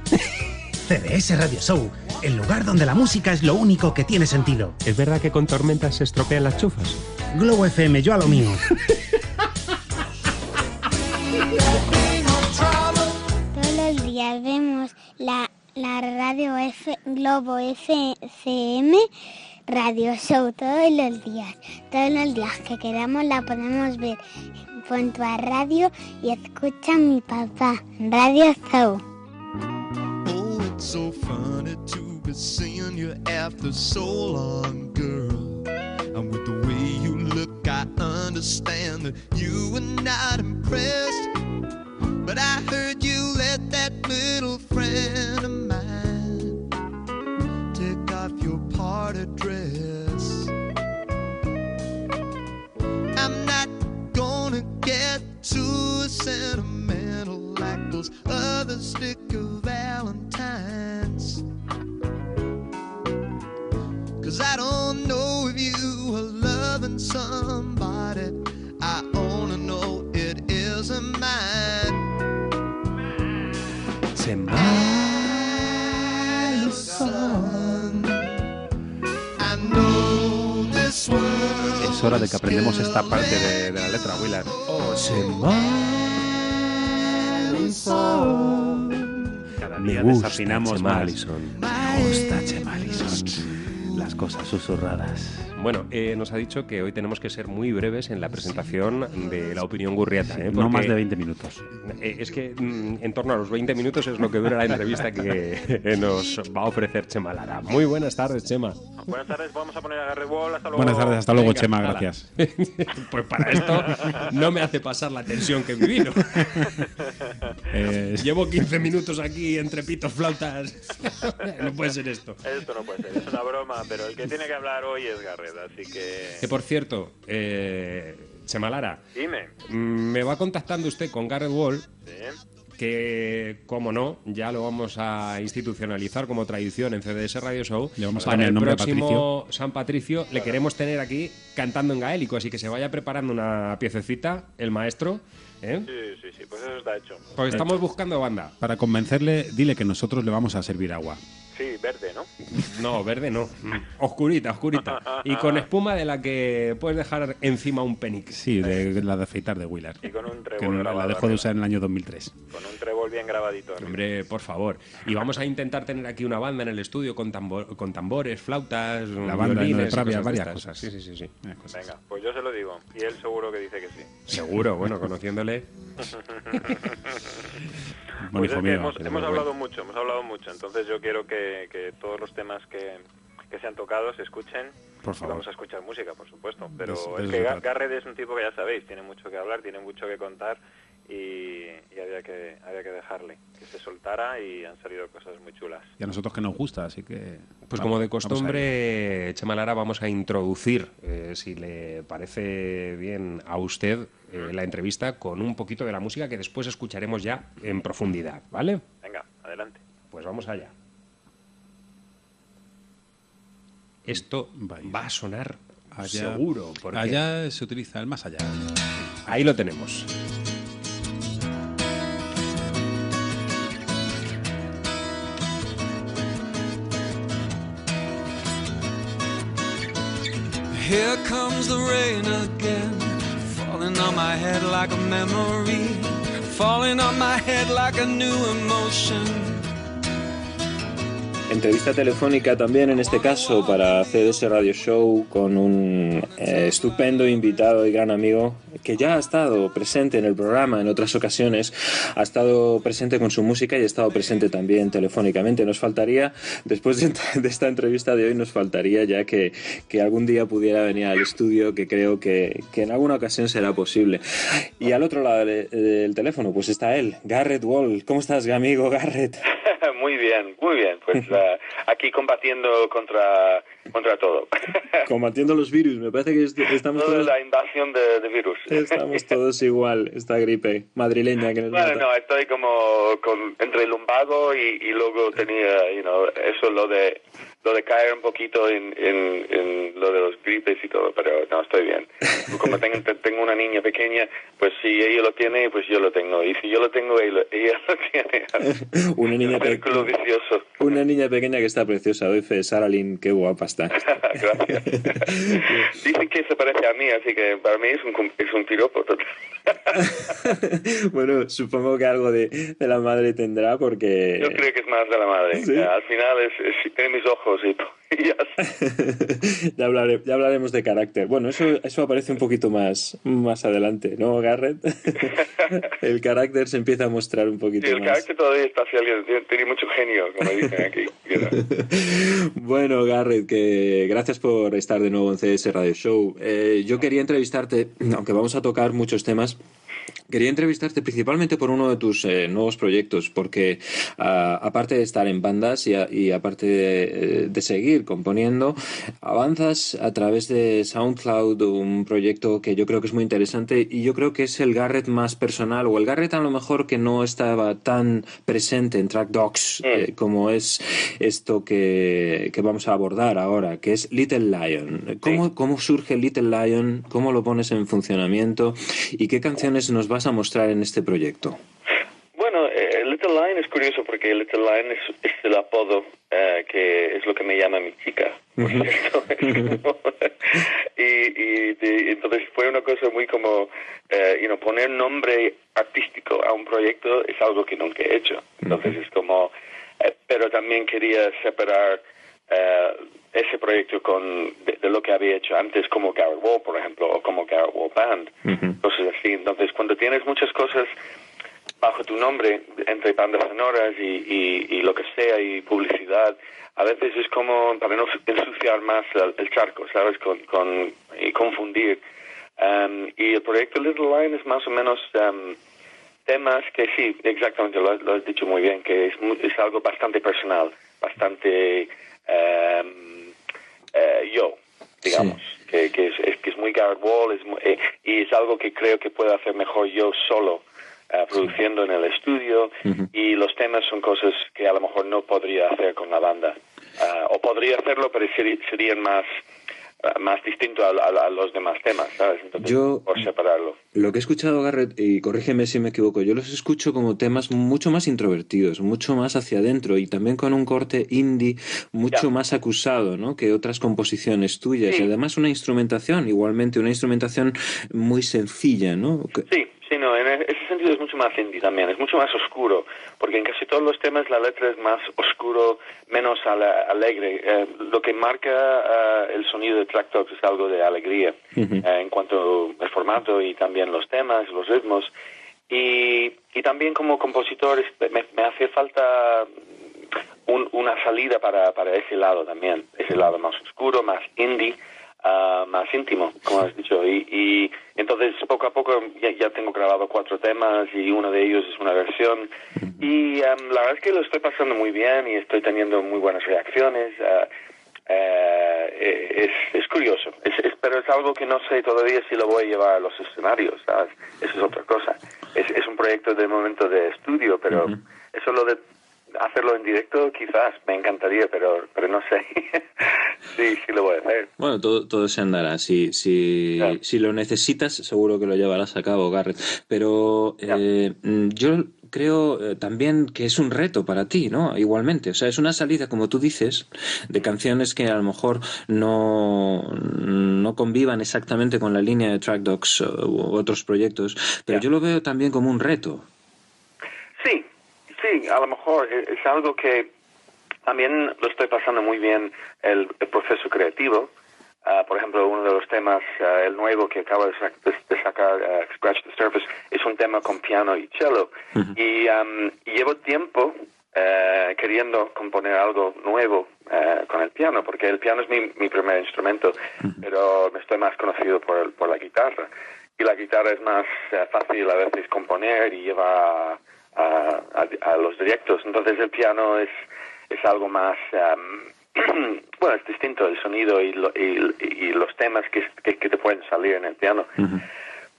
CDS Radio Show, el lugar donde la música es lo único que tiene sentido. ¿Es verdad que con tormentas se estropean las chufas? Globo FM, yo a lo mío. Todos los días vemos la, la radio F, Globo FM Radio Show, todos los días. Todos los días que queramos la podemos ver. Punto a radio y escucha a mi papá. Radio Show. So funny to be seeing you after so long, girl. And with the way you look, I understand that you were not impressed. But I heard you let that little friend of mine take off your party dress. I'm not gonna get too sentimental those other sticker valentines. Cause I don't know if you are loving somebody. I only know it isn't mine. Se Son. I know this world Es hora de que aprendemos esta parte de, de la letra, Willard. Oh, se Cada Me día gusta desafinamos Chema más. Allison. Me gusta Chema Allison. Las cosas susurradas. Bueno, eh, nos ha dicho que hoy tenemos que ser muy breves en la presentación de la opinión gurriata. ¿eh? No más de 20 minutos. eh, es que mm, en torno a los 20 minutos es lo que dura la entrevista que nos va a ofrecer Chema Lara. Muy buenas tardes, Chema. Buenas tardes, vamos a poner a Garry Wall. Hasta luego. Buenas tardes, hasta luego, Venga, Chema, gracias. Pues para esto no me hace pasar la tensión que he vivido. Eh, Llevo 15 minutos aquí entre pitos, flautas. No puede ser esto. Esto no puede ser, es una broma, pero el que tiene que hablar hoy es Garret, así que. Que por cierto, eh, Chema Lara, Dime. mm, me va contactando usted con Garrett Wall, Sí. que, como no, ya lo vamos a institucionalizar como tradición en CDS Radio Show. Le vamos a Para el el nombre próximo San Patricio le queremos tener aquí cantando en gaélico, así que se vaya preparando una piececita, el maestro, ¿eh? Sí, sí, sí, pues eso está hecho. Pues estamos buscando banda. Para convencerle, dile que nosotros le vamos a servir agua. Sí, verde, ¿no? No, verde no. Oscurita, oscurita. Y con espuma de la que puedes dejar encima un penix. Sí, de la de afeitar de Wheeler. Y con un Que trébol la dejó de usar en el año 2003. Con un trébol bien grabadito. arriba. Hombre, por favor. Y vamos a intentar tener aquí una banda en el estudio con, tambor- con tambores, flautas, La banda de violines y Pravia, cosas de varias cosas. Sí, sí, sí, sí. Venga, pues yo se lo digo. Y él seguro que dice que sí. Seguro, bueno, conociéndole. Bueno, Pues hijo es que mío, hemos, hablado mucho, hemos hablado mucho. Entonces yo quiero que, que todos los temas que, que se han tocado se escuchen. Por Y favor. vamos a escuchar música, por supuesto. Pero Eso- es eso que. Garrett es un tipo que ya sabéis, tiene mucho que hablar, tiene mucho que contar y, y había, que, había que dejarle que se soltara y han salido cosas muy chulas. Y a nosotros que nos gusta, así que... Pues vamos- como de costumbre, Chema Lara, vamos a introducir, eh, si le parece bien a usted, eh, la entrevista con un poquito de la música que después escucharemos ya en profundidad, ¿vale? Venga, adelante. Pues vamos allá. Esto va a sonar Allá- seguro. Porque Allá se utiliza el más allá. Ahí lo tenemos. Here comes the rain again, falling on my head like a memory, falling on my head like a new emotion. Entrevista telefónica también en este caso para CDS Radio Show con un eh, estupendo invitado y gran amigo que ya ha estado presente en el programa en otras ocasiones, ha estado presente con su música y ha estado presente también telefónicamente. Nos faltaría, después de, de esta entrevista de hoy, nos faltaría ya que, que algún día pudiera venir al estudio, que creo que, que en alguna ocasión será posible. Y al otro lado de- del teléfono, pues está él, Garrett Wall. ¿Cómo estás, amigo Garrett? muy bien, muy bien. Pues eh, aquí combatiendo contra, contra todo. Combatiendo los virus, me parece que est- estamos todos, la invasión de, de virus. estamos todos igual, esta gripe madrileña que nos Bueno, mata. no, estoy como con, entre el lumbago y, y luego tenía, you know, eso lo de lo de caer un poquito en, en, en lo de los gripes y todo, pero no, estoy bien. Como tengo, te- tengo una niña pequeña, pues si ella lo tiene, pues yo lo tengo. Y si yo lo tengo, ella, ella lo tiene. Una niña, pe- Círculo vicioso. una niña pequeña que está preciosa, fe, Sara Lynn, qué guapa está. Gracias. Dicen que se parece a mí, así que para mí es un, es un piropo total. bueno, supongo que algo de, de la madre tendrá porque... Yo creo que es más de la madre. Sí. Al final es, es- tiene mis ojos ya está. ya, hablare- ya hablaremos de carácter. Bueno, eso, eso aparece un poquito más, más adelante, ¿no, Garrett? el carácter se empieza a mostrar un poquito Sí, el más. carácter todavía está saliendo. Tiene, tiene mucho genio, como dicen aquí. Bueno, Garrett, que gracias por estar de nuevo en CS Radio Show. Eh, yo quería entrevistarte, aunque vamos a tocar muchos temas, quería entrevistarte principalmente por uno de tus eh, nuevos proyectos, porque ah, aparte de estar en bandas y, a- y aparte de, de seguir componiendo, avanzas a través de SoundCloud, un proyecto que yo creo que es muy interesante y yo creo que es el Garrett más personal o el Garrett a lo mejor que no estaba tan presente en Track Dogs eh, como es esto que, que vamos a abordar ahora, que es Little Lion. ¿Cómo, ¿Cómo surge Little Lion? ¿Cómo lo pones en funcionamiento? ¿Y qué canciones nos vas a mostrar en este proyecto? Bueno, eh, Little Lion es curioso porque Little Lion es, es el apodo eh, que es lo que me llama mi chica. por cierto. Es como- y, y, de- entonces fue una cosa muy como, eh, you know, poner nombre artístico a un proyecto es algo que nunca he hecho. Entonces es como, eh, pero también quería separar eh, ese proyecto con de, de lo que había hecho antes como Garrett Wall, por ejemplo, o como Garrett Wall Band, cosas así. Entonces cuando tienes muchas cosas bajo tu nombre, entre bandas sonoras y, y, y lo que sea, y publicidad, a veces es como para no ensuciar más el, el charco, ¿sabes? Con, con, y confundir. Um, y el proyecto Little Lion es más o menos um, temas que sí, exactamente, lo, has- lo has dicho muy bien, que es, es algo bastante personal, bastante um, eh, yo, digamos. Que, que es, es- que es muy Garrett Wall es eh, y es algo que creo que puedo hacer mejor yo solo eh, produciendo en el estudio y los temas son cosas que a lo mejor no podría hacer con la banda Ah, o podría hacerlo pero serían más más distinto a, a- a los demás temas, ¿sabes? Entonces, Yo- por separarlo. Lo que he escuchado, Garrett, y corrígeme si me equivoco, yo los escucho como temas mucho más introvertidos, mucho más hacia adentro y también con un corte indie mucho más acusado ¿no? que otras composiciones tuyas. Y además una instrumentación, igualmente, una instrumentación muy sencilla, ¿no? Sí, sí, no, en e- ese sentido es mucho más indie también, es mucho más oscuro, porque en casi todos los temas la letra es más oscuro, menos ale- alegre. Eh, lo que marca eh, el sonido de Track Talks es algo de alegría eh, en cuanto al formato y también los temas, los ritmos. Y, y también como compositor me, me hace falta un- una salida para, para ese lado también, ese lado más oscuro, más indie, ah, más íntimo, como has dicho. Y, y entonces poco a poco ya, ya tengo grabado cuatro temas y uno de ellos es una versión. Y am, la verdad es que lo estoy pasando muy bien y estoy teniendo muy buenas reacciones. ah, eh, es, es curioso, es, es- pero es algo que no sé todavía si lo voy a llevar a los escenarios, ¿sabes? Eso es otra cosa. Es, es un proyecto de momento de estudio, pero eso lo de hacerlo en directo quizás me encantaría, pero pero no sé sí, sí lo voy a hacer. Bueno, todo, todo se andará. Si, si, si lo necesitas, seguro que lo llevarás a cabo, Garrett. Pero eh, mm, yo creo eh, también que es un reto para ti, ¿no? Igualmente. O sea, es una salida, como tú dices, de canciones que a lo mejor no, no convivan exactamente con la línea de Track Dogs u otros proyectos. Pero yo lo veo también como un reto. Sí, a lo mejor e- es algo que también lo estoy pasando muy bien el, el proceso creativo. Ah, por ejemplo, uno de los temas, ah, el nuevo que acabo de, sa- de- sacar, ah, Scratch the Surface, es un tema con piano y cello. Y y llevo tiempo eh, queriendo componer algo nuevo eh, con el piano, porque el piano es mi, mi primer instrumento, pero me estoy más conocido por, el- por la guitarra. Y la guitarra es más eh, fácil a veces componer y lleva a, a- a los directos. Entonces el piano es, es algo más... am, bueno, es distinto el sonido y, lo- y, y los temas que, que, que te pueden salir en el piano.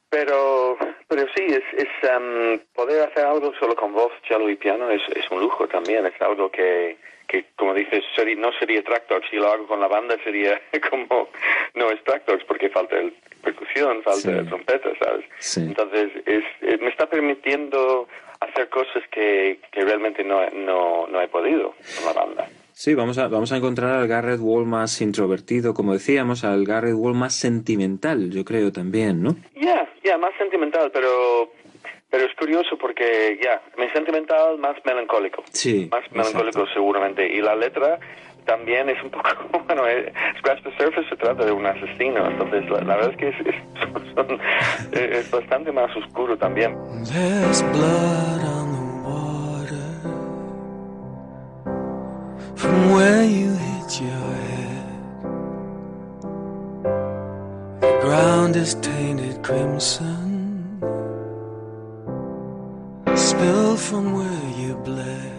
Pero, pero sí, es, es am, poder hacer algo solo con voz, cello y piano es, es un lujo también. Es algo que, que como dices, sería- no sería Track Talks. Si lo hago con la banda sería como, no es Track Talks porque falta el percusión, falta Sí. el trompeta, ¿sabes? Sí. Entonces, es, es- me está permitiendo hacer cosas que, que realmente no, no, no he podido con la banda. Sí, vamos a, vamos a encontrar al Garrett Wall más introvertido, como decíamos, al Garrett Wall más sentimental, yo creo también, ¿no? Ya, ya, más sentimental, pero pero es curioso porque, ya, más sentimental, más melancólico. Sí. Más melancólico seguramente. Y la letra también es un poco, bueno, eh, Scratch the Surface se trata de un asesino, entonces la, la verdad es que es, es, son- eh, es bastante más oscuro también. There's blood on the water from where you hit your head. The ground is tainted crimson, spilled from where you bled.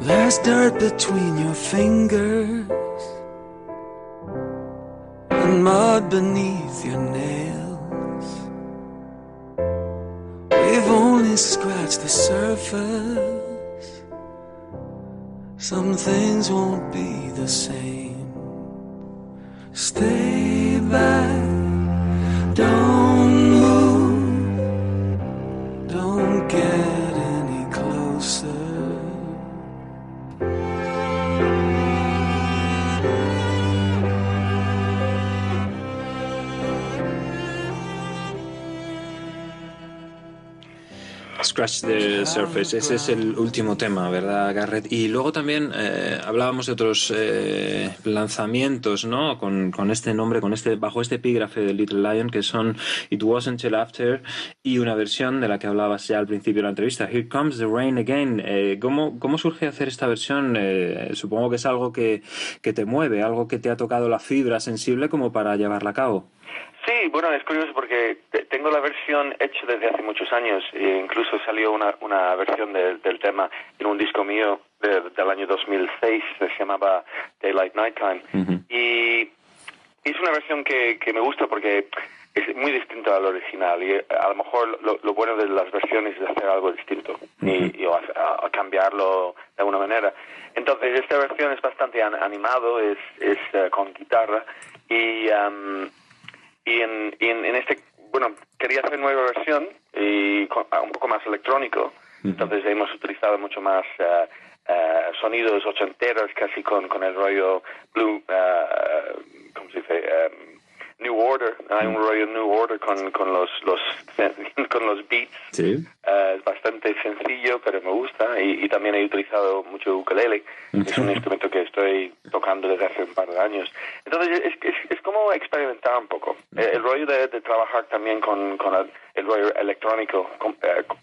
There's dirt between your fingers mud beneath your nails. We've only scratched the surface. Some things won't be the same. Stay back, don't Scratch the Surface, ese es el último tema, ¿verdad, Garrett? Y luego también eh, hablábamos de otros eh, lanzamientos, ¿no? Con, este nombre, con este bajo este epígrafe de Little Lion, que son It Wasn't Till After y una versión de la que hablabas ya al principio de la entrevista, Here Comes the Rain Again. Eh, ¿cómo, ¿Cómo surge hacer esta versión? Eh, supongo que es algo que, que te mueve, algo que te ha tocado la fibra sensible como para llevarla a cabo. Sí, bueno, es curioso porque te- tengo la versión hecha desde hace muchos años. e incluso salió una, una versión de- del tema en un disco mío de- del año 2006, que se llamaba Daylight Nighttime. Y es una versión que, que me gusta porque es muy distinta al original y eh, a lo mejor lo, lo bueno de las versiones es hacer algo distinto y, y a- a cambiarlo de alguna manera. Entonces esta versión es bastante an- animado, es, es eh, con guitarra y, am, y, en, y en, en este, bueno, quería hacer nueva versión y con- ah, un poco más electrónico. Entonces hemos utilizado mucho más eh, eh, sonidos ochenteros, casi con, con el rollo blue, ¿cómo se dice? New Order, hay un rollo New Order con, con los, los con los beats. Sí. Eh, es bastante sencillo, pero me gusta. Y, y también he utilizado mucho ukulele. Es un instrumento que estoy tocando desde hace un par de años. Entonces, es, es, es como experimentar un poco. Eh, el rollo de, de trabajar también con, con el, el rollo electrónico, com- eh, com-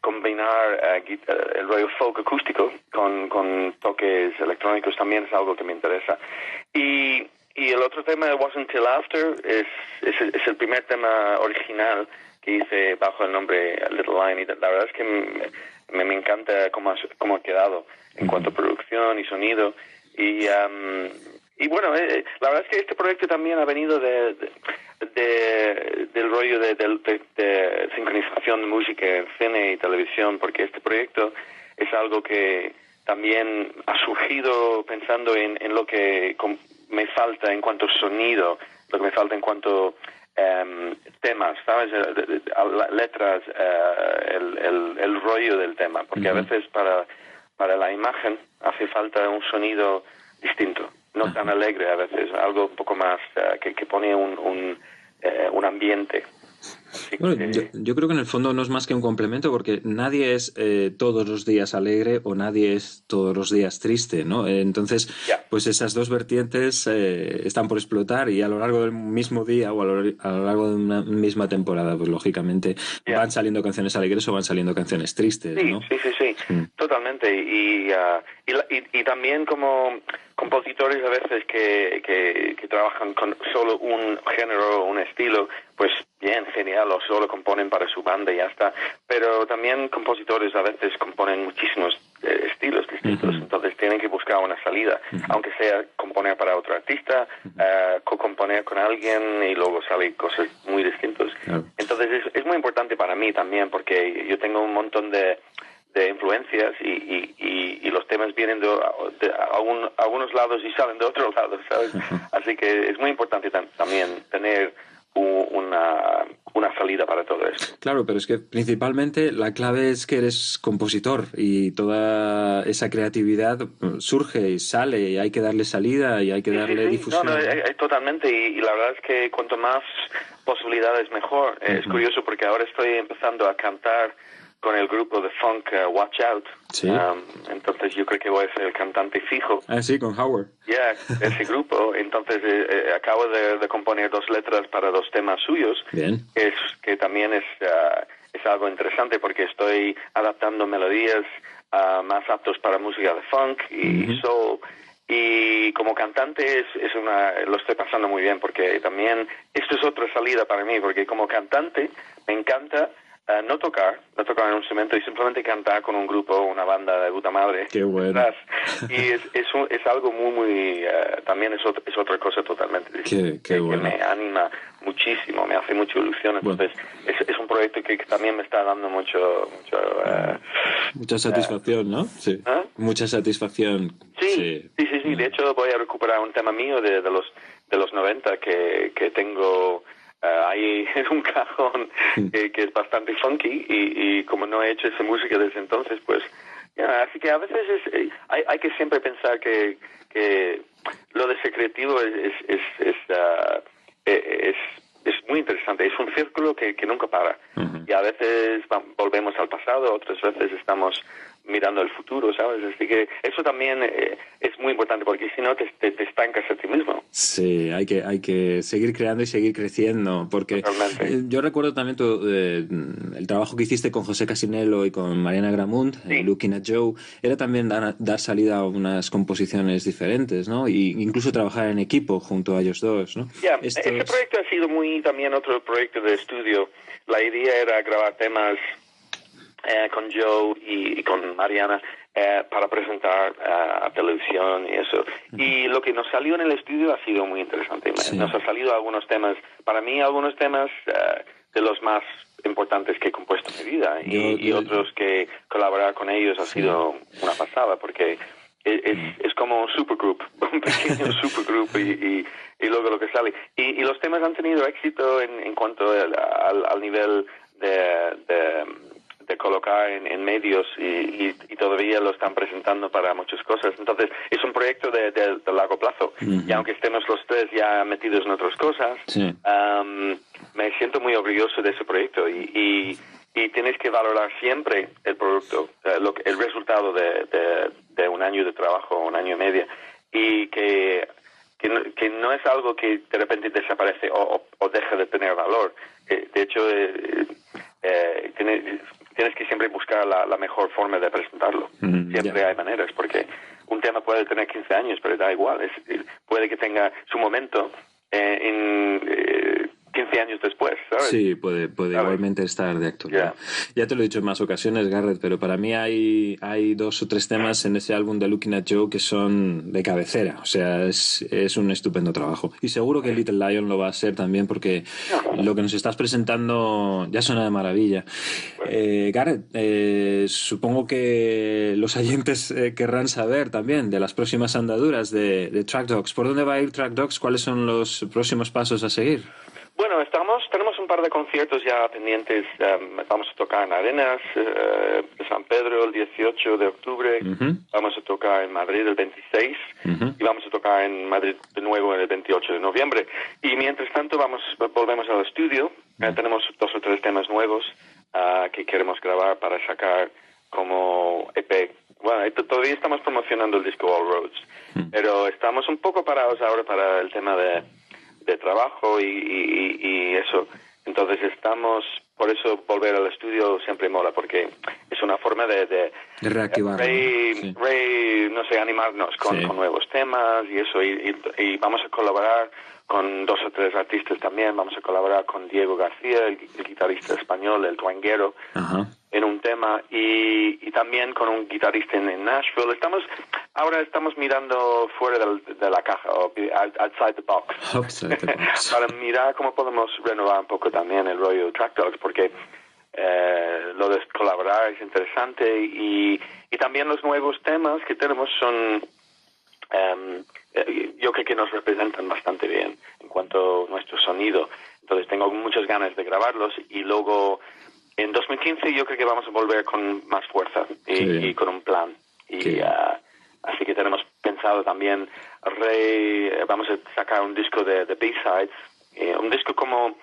combinar eh, el rollo folk acústico con, con toques electrónicos también es algo que me interesa. Y, y el otro tema, Wasn't Till After, es, es, es el primer tema original que hice bajo el nombre Little Line y la verdad es que me, me encanta cómo ha, cómo ha quedado en cuanto a producción y sonido. Y am, y bueno eh, la verdad es que este proyecto también ha venido de, de- de- del rollo de, de- de sincronización de música en cine y televisión porque este proyecto es algo que también ha surgido pensando en, en lo que me falta en cuanto a sonido, lo que me falta en cuanto em, temas, ¿sabes? Eh, letras, eh, el, el, el rollo del tema, porque a veces para, para la imagen hace falta un sonido distinto, no tan alegre a veces, algo un poco más eh, que, que pone un, un, un ambiente. Bueno, yo, yo creo que en el fondo no es más que un complemento porque nadie es eh, todos los días alegre o nadie es todos los días triste, ¿no? Eh, Entonces, pues esas dos vertientes eh, están por explotar y a lo largo del mismo día o a lo, a lo largo de una misma temporada, pues lógicamente van saliendo canciones alegres o van saliendo canciones tristes, Sí, ¿no? sí, sí, sí, totalmente. Y, ah, y, la- y- y también como compositores a veces que, que, que trabajan con solo un género o un estilo, pues bien, genial, o solo componen para su banda y ya está. Pero también compositores a veces componen muchísimos eh, estilos distintos, entonces tienen que buscar una salida, aunque sea componer para otro artista, eh, co-componer con alguien y luego salen cosas muy distintas. Entonces es, es muy importante para mí también porque yo tengo un montón de, de influencias y, y, y, y los temas vienen de, de algún- algunos lados y salen de otros lados, ¿sabes? Así que es muy importante tam- también tener una, una salida para todo esto. Claro, pero es que principalmente la clave es que eres compositor y toda esa creatividad mm, surge y sale y hay que darle salida y hay que darle Sí, difusión. No, no, eh, totalmente. Y, y la verdad es que cuanto más posibilidades mejor. Eh, Es curioso porque ahora estoy empezando a cantar con el grupo de funk eh, Watch Out. Sí. Um, entonces yo creo que voy a ser el cantante fijo. Ah, sí, con Howard. Ya, de ese grupo. Entonces eh, eh, acabo de, de componer dos letras para dos temas suyos. Bien. Es que también es, ah, es algo interesante porque estoy adaptando melodías ah, más aptos para música de funk y soul. Y como cantante es, es una, lo estoy pasando muy bien porque también esto es otra salida para mí porque como cantante me encanta ah, no tocar, no tocar en un instrumento y simplemente cantar con un grupo, una banda de puta madre. Qué bueno. Y es, es, un- es algo muy, muy, eh, también es, ot- es otra cosa totalmente distinta Qué, qué bueno. que me anima muchísimo, me hace mucha ilusión. Entonces, es, es un proyecto que, que también me está dando mucho, mucho eh, Mucha satisfacción, ¿no? Sí. ¿Ah? Mucha satisfacción. Sí, sí, sí, sí. De hecho, voy a recuperar un tema mío de, de los de los 90 que, que tengo eh, ahí en un cajón que, que es bastante funky y, y como no he hecho esa música desde entonces, pues ya, así que a veces es, eh, hay, hay que siempre pensar que, que lo de ser creativo es es es, es, eh, es es muy interesante, es un círculo que, que nunca para. Y a veces volvemos al pasado, otras veces estamos mirando el futuro, ¿sabes? Así que eso también eh, es muy importante porque si no te, te, te estancas a ti mismo. Sí, hay que, hay que seguir creando y seguir creciendo, porque eh, yo recuerdo también tu, eh, el trabajo que hiciste con José Casinello y con Mariana Gramund, eh, Looking at Joe, era también dar, dar salida a unas composiciones diferentes, ¿no? Y incluso trabajar en equipo junto a ellos dos, ¿no? Ya, Esto ese es- proyecto ha sido muy también otro proyecto de estudio. La idea era grabar temas eh, con Joe y, y con Mariana eh, para presentar eh, a televisión y eso. Y lo que nos salió en el estudio ha sido muy interesante. Nos ha salido algunos temas, para mí algunos temas eh, de los más importantes que he compuesto en mi vida y, Yo- y yo- otros que colaborar con ellos ha sido una pasada porque es, es, es como un supergroup, un pequeño supergroup y, y, y luego lo que sale. Y, y los temas han tenido éxito en, en cuanto al, al- al nivel de, de, de colocar en, en medios y, y, y todavía lo están presentando para muchas cosas. Entonces, es un proyecto de, de- de largo plazo. Y aunque estemos los tres ya metidos en otras cosas, Sí. Am, me siento muy orgulloso de ese proyecto y, y, y tienes que valorar siempre el producto, eh, lo el resultado de, de, de un año de trabajo, un año y medio, y que, que, no, que no es algo que de repente desaparece o, o, o deja de tener valor. Eh, de hecho, eh, eh, tienes, tienes que siempre buscar la, la mejor forma de presentarlo. Mm, Siempre hay maneras, porque un tema puede tener 15 años, pero da igual. Es, puede que tenga su momento eh, en eh, 15 años después, ¿sabes? Sí, puede, puede igualmente estar de actualidad. Ya te lo he dicho en más ocasiones, Garrett, pero para mí hay, hay dos o tres temas en ese álbum de Looking at Joe que son de cabecera. O sea, es, es un estupendo trabajo. Y seguro que Little Lion lo va a ser también porque lo que nos estás presentando ya suena de maravilla. Eh, Garrett, eh, supongo que los oyentes eh, querrán saber también de las próximas andaduras de, de Track Dogs. ¿Por dónde va a ir Track Dogs? ¿Cuáles son los próximos pasos a seguir? Bueno, estamos, tenemos un par de conciertos ya pendientes. em, vamos a tocar en Arenas, de San Pedro el 18 de octubre. Vamos a tocar en Madrid el 26 y vamos a tocar en Madrid de nuevo el 28 de noviembre. Y mientras tanto vamos, volvemos al estudio. Eh, tenemos dos o tres temas nuevos ah, que queremos grabar para sacar como EP. Bueno, todavía estamos promocionando el disco All Roads, pero estamos un poco parados ahora para el tema de, de trabajo y, y- y eso. Entonces estamos, por eso volver al estudio siempre mola, porque es una forma de, de De reactivar. re, re- no sé, animarnos con, Sí. con nuevos temas y eso. Y, y- y vamos a colaborar con dos o tres artistas también. Vamos a colaborar con Diego García, el, el guitarrista español, el tuanguero, en un tema y, y también con un guitarrista en, en Nashville. Estamos ahora estamos mirando fuera del- de la caja, o out- outside the box, Outside the box. para mirar cómo podemos renovar un poco también el rollo de Track Dogs, porque eh, lo de colaborar es interesante y, y también los nuevos temas que tenemos son em, eh, yo creo que nos representan bastante bien en cuanto a nuestro sonido. Entonces tengo muchas ganas de grabarlos y luego en 2015 yo creo que vamos a volver con más fuerza y, con un plan. Y ah, así que tenemos pensado también re- vamos a sacar un disco de, de B-sides, eh, un disco como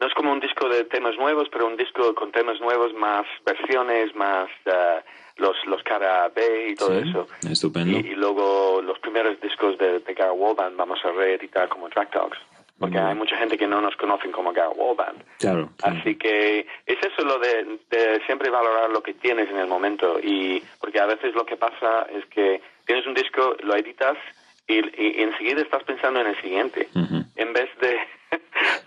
no es como un disco de temas nuevos, pero un disco con temas nuevos, más versiones, más ah, los, los cara B y todo Sí, eso. Estupendo. Y, y luego los primeros discos de, de Wallband vamos a reeditar como Track Dogs. Porque hay mucha gente que no nos conocen como Gareth Wallband. Claro. Así que es eso lo de, de siempre valorar lo que tienes en el momento. y Porque a veces lo que pasa es que tienes un disco, lo editas y, y- y enseguida estás pensando en el siguiente. En vez de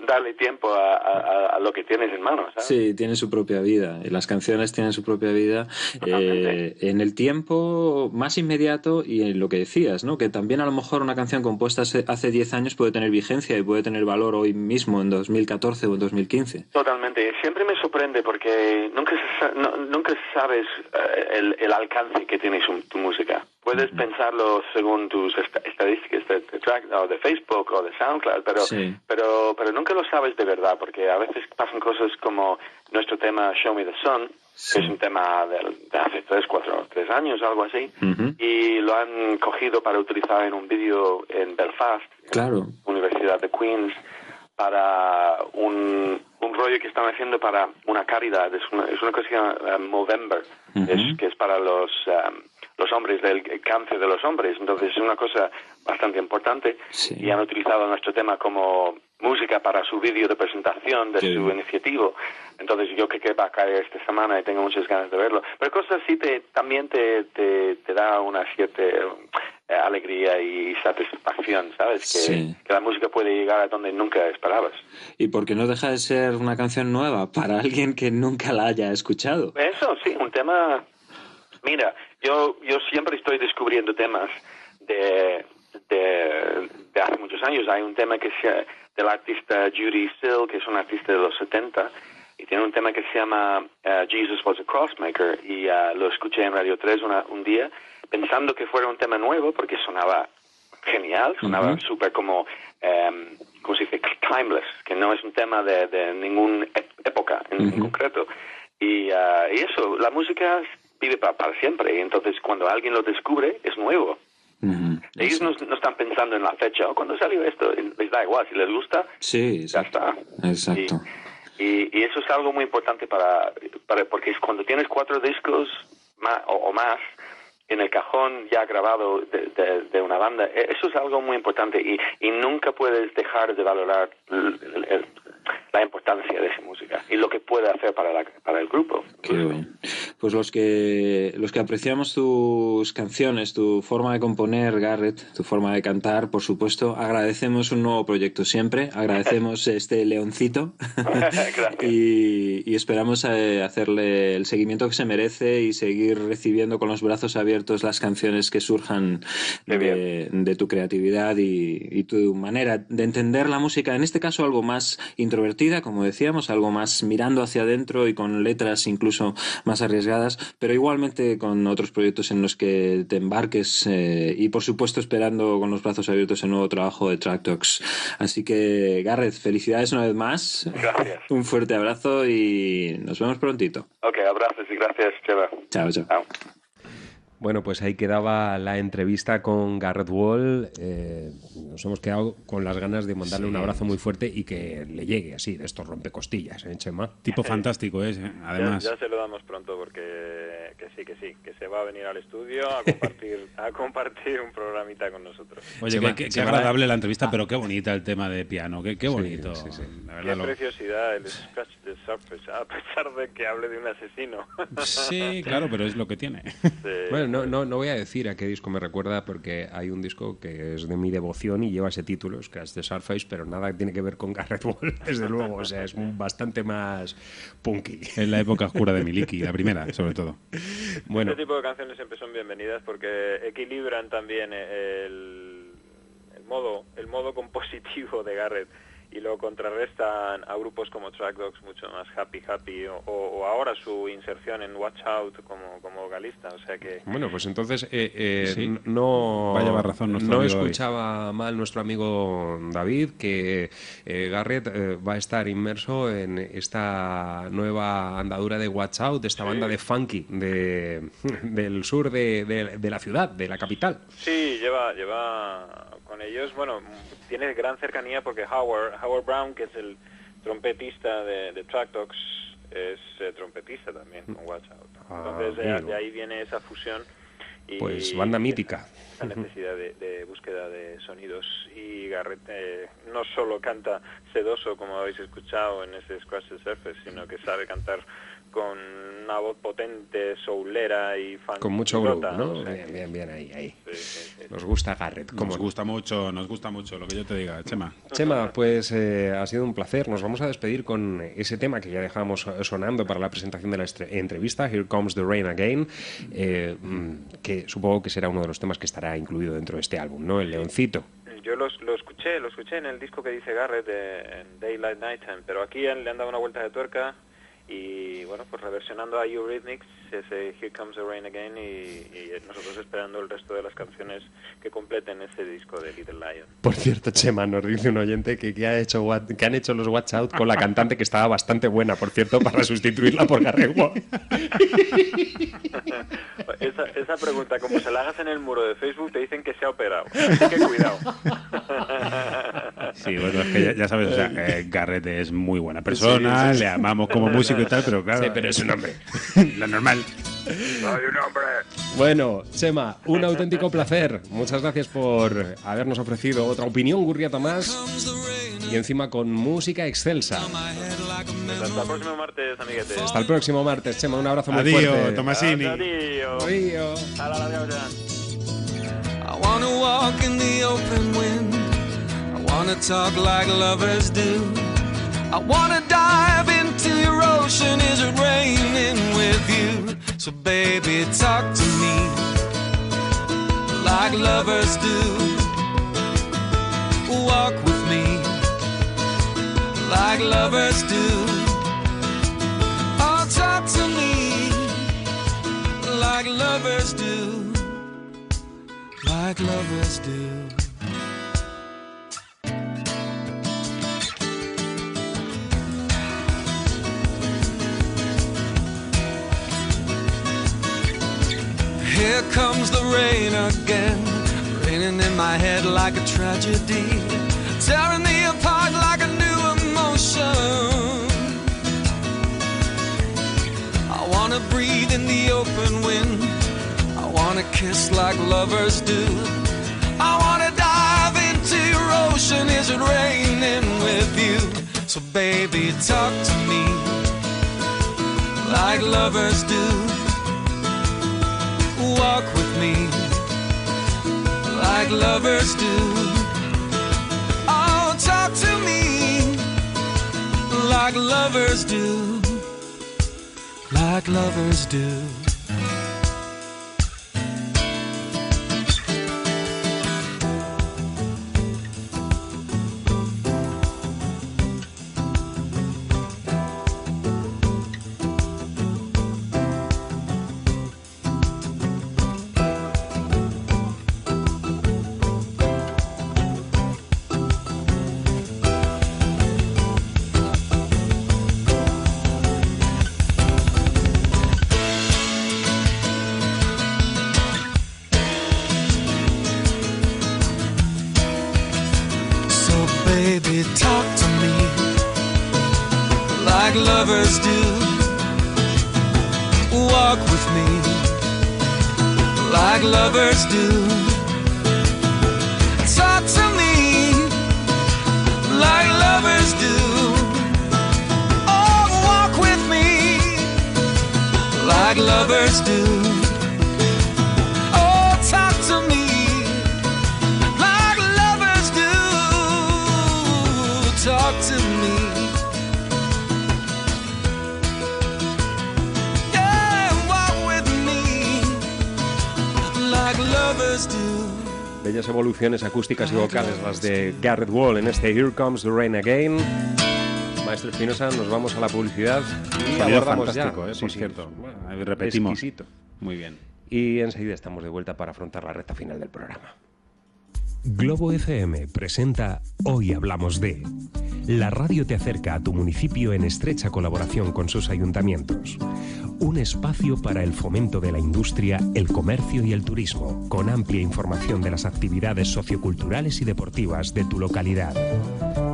darle tiempo a, a- a lo que tienes en mano. ¿sabes? Sí, tiene su propia vida. Y las canciones tienen su propia vida eh, en el tiempo más inmediato y en lo que decías, ¿no? Que también a lo mejor una canción compuesta hace hace 10 años puede tener vigencia y puede tener valor hoy mismo, en 2014 o en 2015. Totalmente. Siempre me sorprende porque nunca, no- nunca sabes eh, el, el alcance que tiene su- tu música. Puedes pensarlo según tus est- estadísticas de, de track, o de Facebook o de SoundCloud, pero, Sí. pero, pero nunca lo sabes de verdad porque a veces pasan cosas como nuestro tema Show Me the Sun, que es un tema de, hace tres, cuatro, tres años, algo así, y lo han cogido para utilizar en un vídeo en Belfast, Claro. Universidad de Queens para un, un rollo que están haciendo para una caridad, es una, es una cosa que se llama eh, Movember, es, que es para los, um, los hombres, del cáncer de los hombres. Entonces es una cosa bastante importante y han utilizado nuestro tema como música para su vídeo de presentación de su iniciativa. Entonces yo creo que va a caer esta semana y tengo muchas ganas de verlo. Pero cosas así te, también te, te, te da una cierta eh, alegría y satisfacción, ¿sabes? Que, que la música puede llegar a donde nunca esperabas. Y porque no deja de ser una canción nueva para alguien que nunca la haya escuchado. Eso, sí, un tema... Mira, yo, yo siempre estoy descubriendo temas de, de, de hace muchos años. Hay un tema que se, del artista Judy Still, que es un artista de los 70, y tiene un tema que se llama uh, Jesus was a Crossmaker, y uh, lo escuché en Radio 3 una, un día, pensando que fuera un tema nuevo, porque sonaba genial, sonaba Ujú. súper como, um, ¿cómo se dice? Timeless, que no es un tema de, de ninguna época en, en concreto. Y, uh, y eso, la música vive pa- para siempre, y entonces cuando alguien lo descubre, es nuevo. Ellos no, no están pensando en la fecha, o cuando salió esto, les da igual, si les gusta, Sí, ya está. exacto. Y, y eso es algo muy importante para, para porque es cuando tienes cuatro discos ma- o, o más en el cajón ya grabado de, de- de una banda, e- eso es algo muy importante y, y nunca puedes dejar de valorar l- l- la importancia de esa música y lo que puede hacer para, la- para el grupo. Qué bien. Pues los que, los que apreciamos tus canciones, tu forma de componer, Garrett, tu forma de cantar, por supuesto, agradecemos un nuevo proyecto siempre, agradecemos este leoncito y, y esperamos eh, hacerle el seguimiento que se merece y seguir recibiendo con los brazos abiertos las canciones que surjan de, de tu creatividad y, y tu manera de entender la música, en este caso algo más introvertida, como decíamos, algo más mirando hacia adentro y con letras incluso más arriesgadas, pero igualmente con otros proyectos en los que te embarques eh, y por supuesto esperando con los brazos abiertos el nuevo trabajo de Track Talks. Así que Garrett, felicidades una vez más. Gracias. Un fuerte abrazo y nos vemos prontito. Ok, abrazos y gracias, Cheva. Chao, chao. Bueno, pues ahí quedaba la entrevista con Garrett Wall. Eh, nos hemos quedado con las ganas de mandarle Sí. un abrazo muy fuerte y que le llegue así, de estos rompecostillas, ¿eh, Chema? Tipo fantástico es, ¿eh? además. Ya, ya se lo damos pronto porque que sí, que sí, que se va a venir al estudio a compartir, a compartir un programita con nosotros. Oye, Chema, qué, qué- qué Chema- agradable la entrevista, pero qué bonita el tema de piano, qué, qué bonito. La verdad, Qué lo- preciosidad el Scratch the Surface, a pesar de que hable de un asesino. Sí, claro, pero es lo que tiene. Bueno, no, no, no voy a decir a qué disco me recuerda porque hay un disco que es de mi devoción y lleva ese título, Scratch the Surface, pero nada tiene que ver con Garrett Wall, desde luego. O sea, es bastante más punky. Es la época oscura de Miliki, la primera, sobre todo. Bueno, Este tipo de canciones siempre son bienvenidas porque equilibran también el, el modo el modo compositivo de Garrett y lo contrarrestan a grupos como Track Dogs mucho más happy happy o, o ahora su inserción en Watch Out como, como vocalista o sea que Bueno, pues entonces eh, eh, Sí. no, Va a llevar razón no amigo David. escuchaba mal nuestro amigo David que eh, Garrett eh, va a estar inmerso en esta nueva andadura de Watch Out, esta banda de funky de, del sur de, de- de la ciudad, de la capital. Sí, lleva, lleva con ellos, bueno, tiene gran cercanía porque Howard, Howard Brown, que es el trompetista de, de Track Dogs, es eh, trompetista también con Watch Out. Ah, Entonces de, de ahí viene esa fusión y Pues banda mítica. la necesidad de, de búsqueda de sonidos y Garrett eh, no solo canta sedoso como habéis escuchado en ese Scratch the Surface, sino que sabe cantar con una voz potente, soulera y fan Con mucho groove, rota, ¿no? Bien, bien, bien, ahí, ahí. sí, sí, sí. Nos gusta Garrett. ¿cómo Nos no? gusta mucho, nos gusta mucho lo que yo te diga, Chema. Chema, pues eh, ha sido un placer. Nos vamos a despedir con ese tema que ya dejamos sonando para la presentación de la entrevista, Here Comes the Rain Again, eh, mm, que supongo que será uno de los temas que estará incluido dentro de este álbum, ¿no? El Leoncito. Yo los- lo escuché, lo escuché en el disco que dice Garrett de en Daylight Nighttime, pero aquí han- le han dado una vuelta de tuerca y bueno, pues reversionando a Eurythmics ese Here Comes the Rain Again y, y nosotros esperando el resto de las canciones que completen ese disco de Little Lion. Por cierto, Chema, nos dice un oyente que, que ha hecho, what- que han hecho los Watch Out con la cantante que estaba bastante buena, por cierto, para sustituirla por Wall. Esa, esa pregunta, como se la hagas en el muro de Facebook, te dicen que se ha operado. Así que cuidado. Sí, bueno, es que ya, ya sabes, o sea, eh, Garrett es muy buena persona, Sí, sí, sí. le amamos como músico y tal, pero claro. Sí, pero es un hombre. Lo normal. Soy un hombre. Bueno, Chema, un auténtico placer. Muchas gracias por habernos ofrecido otra opinión gurriata más y encima con música excelsa. Pues hasta el próximo martes, amiguetes. Hasta el próximo martes, Chema. Un abrazo muy Adiós, fuerte. Tomasini. Adiós. Adiós. Hala, adiós, ya. I wanna walk in the open wind. I wanna talk like lovers do. I wanna dive into your ocean. Is it raining with you? So baby, talk to me like lovers do. Walk with me like lovers do. Oh, talk to me like lovers do like lovers do. Here comes the rain again, raining in my head like a tragedy, tearing me apart like a new emotion. I wanna breathe in the open wind. I wanna kiss like lovers do. I wanna dive into your ocean. Is it raining with you? So baby, talk to me like lovers do. Walk with me like lovers do. Oh, talk to me like lovers do. Like lovers do. Acústicas y vocales las de Garrett Wall en este Here Comes the Rain Again. Maestro Espinosa, nos vamos a la publicidad y Sonido abordamos ya. fantástico, eh, Sí, por sí, cierto. bueno, repetimos. exquisito. Muy bien. Y enseguida estamos de vuelta para afrontar la recta final del programa. Globo FM presenta Hoy Hablamos de. La radio te acerca a tu municipio en estrecha colaboración con sus ayuntamientos. Un espacio para el fomento de la industria, el comercio y el turismo, con amplia información de las actividades socioculturales y deportivas de tu localidad.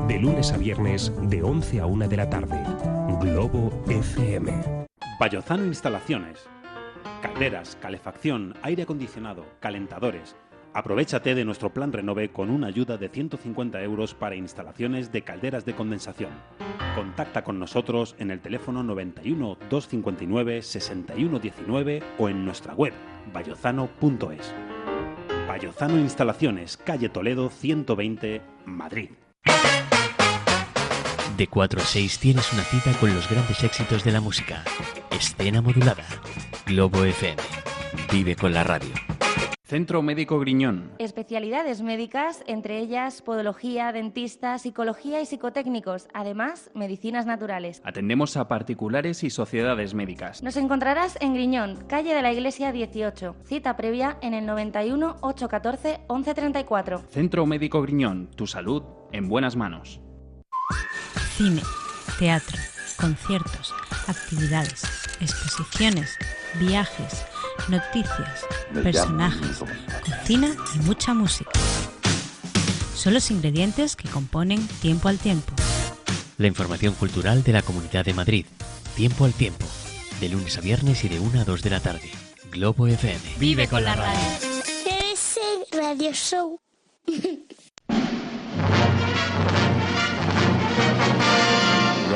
De lunes a viernes, de 11 a 1 de la tarde. Globo FM. Bayozano Instalaciones. Calderas, calefacción, aire acondicionado, calentadores. Aprovechate de nuestro plan Renove con una ayuda de 150 euros para instalaciones de calderas de condensación. Contacta con nosotros en el teléfono 91 259 6119 o en nuestra web bayozano.es. Bayozano Instalaciones, calle Toledo 120, Madrid. De 4 a 6 tienes una cita con los grandes éxitos de la música. Escena modulada. Globo FM. Vive con la radio. Centro Médico Griñón. Especialidades médicas, entre ellas podología, dentista, psicología y psicotécnicos, además medicinas naturales. Atendemos a particulares y sociedades médicas. Nos encontrarás en Griñón, calle de la Iglesia 18. Cita previa en el 91 814 1134. Centro Médico Griñón. Tu salud en buenas manos. Cine, teatro, conciertos, actividades, exposiciones, viajes, noticias, personajes, cocina y mucha música. son los ingredientes que componen Tiempo al Tiempo. La información cultural de la Comunidad de Madrid. Tiempo al Tiempo. De lunes a viernes y de 1 a 2 de la tarde. Globo FM. Vive con la radio. Ese radio show.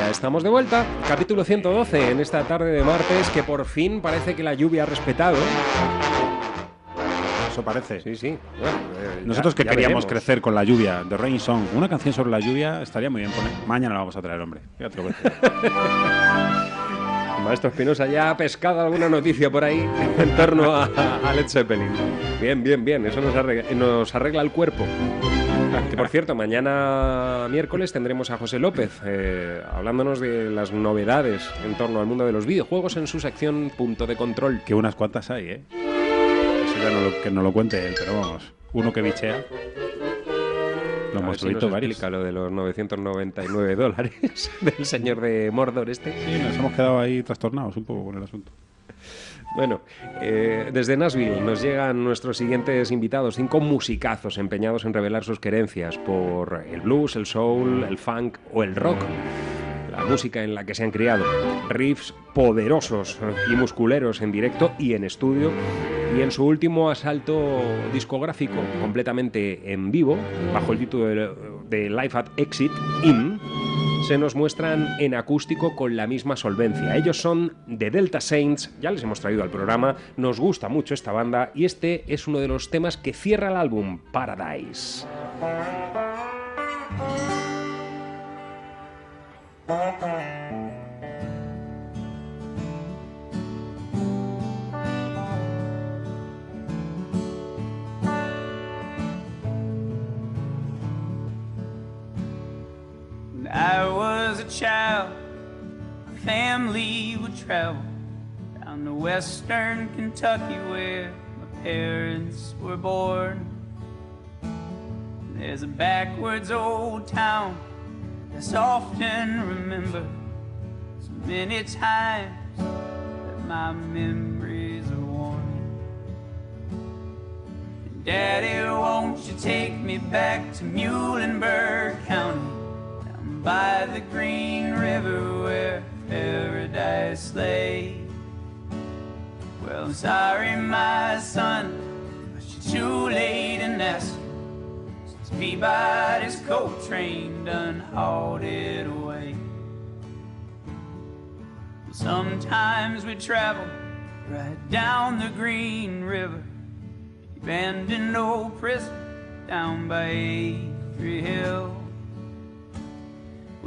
Ya estamos de vuelta. Capítulo 112 en esta tarde de martes que por fin parece que la lluvia ha respetado. Eso parece. Sí, sí. Bueno, eh, Nosotros ya- que ya queríamos veremos. crecer con la lluvia, The Rain Song, una canción sobre la lluvia estaría muy bien poner. Mañana la vamos a traer, hombre. Te. El Maestro Espinosa ya ha pescado alguna noticia por ahí en torno a, a Led Zeppelin. Bien, bien, bien. Eso nos arregla, nos arregla el cuerpo. Que por cierto, mañana miércoles tendremos a José López eh, hablándonos de las novedades en torno al mundo de los videojuegos en su sección Punto de Control. Que unas cuantas hay, ¿eh? Eso ya no lo, que no lo cuente él, pero vamos. Uno que bichea. Lo hemos si nos visto varios. explica lo de los 999 dólares del señor de Mordor este. Sí, nos hemos quedado ahí trastornados un poco con el asunto. Bueno, eh, desde Nashville nos llegan nuestros siguientes invitados, cinco musicazos empeñados en revelar sus querencias por el blues, el soul, el funk o el rock. La música en la que se han criado. Riffs poderosos y musculeros en directo y en estudio. Y en su último asalto discográfico, completamente en vivo, bajo el título de, de Life at Exit In, se nos muestran en acústico con la misma solvencia. Ellos son The Delta Saints, ya les hemos traído al programa, nos gusta mucho esta banda y este es uno de los temas que cierra el álbum Paradise. I was a child, my family would travel down to western Kentucky where my parents were born. There's a backwards old town that's often remembered so many times that my memories are worn. Daddy, won't you take me back to Muhlenberg County? By the Green River where paradise lay. Well, I'm sorry, my son, but you're too late in asking. Since Peabody's coal train done hauled it away. Sometimes we travel right down the Green River, abandoned old prison down by Avery Hill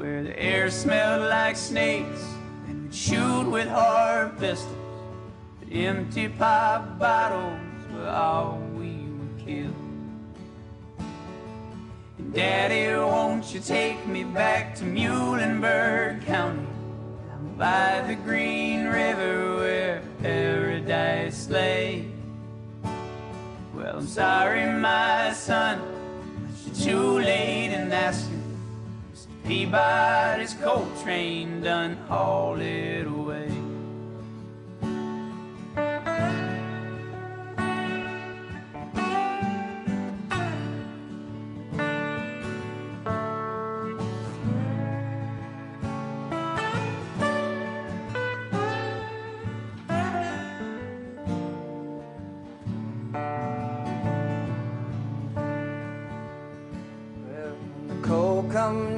where the air smelled like snakes and we'd shoot with hard pistols. But empty pop bottles were all we would kill. And Daddy, won't you take me back to Muhlenberg County? Down by the Green River where paradise lay. Well, I'm sorry, my son, but you're too. Peabody's coal train done hauled it away.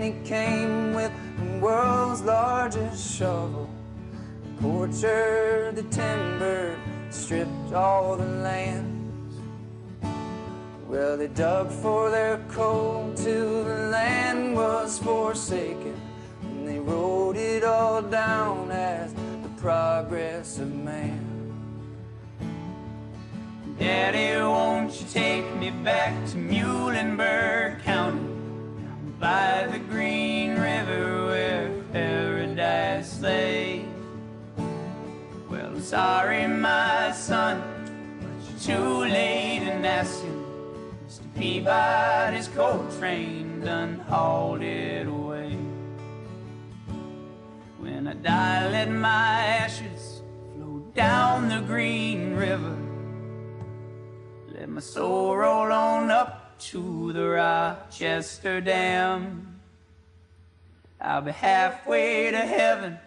Company came with the world's largest shovel. Tortured the timber, stripped all the lands. Well, they dug for their coal till the land was forsaken. And they wrote it all down as the progress of man. Daddy, won't you take me back to Muhlenberg County? By the Green River where paradise lay. Well, sorry, my son, but you're too late in asking. Mr. Peabody's coal train done hauled it away. When I die, let my ashes flow down the Green River. Let my soul roll on up to the Rochester Dam. I'll be halfway to heaven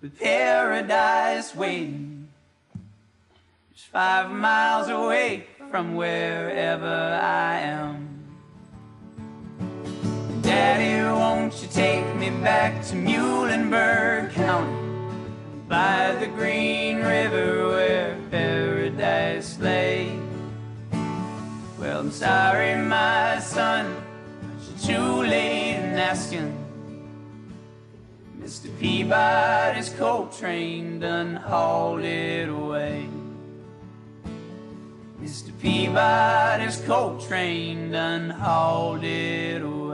with paradise waiting. Just five miles away from wherever I am. Daddy, won't you take me back to Muhlenberg County? By the green river where paradise lay. Well, I'm sorry, my son, but you're too late in asking. Mr. Peabody's coal train done hauled it away. Mr. Peabody's coal train done hauled it away.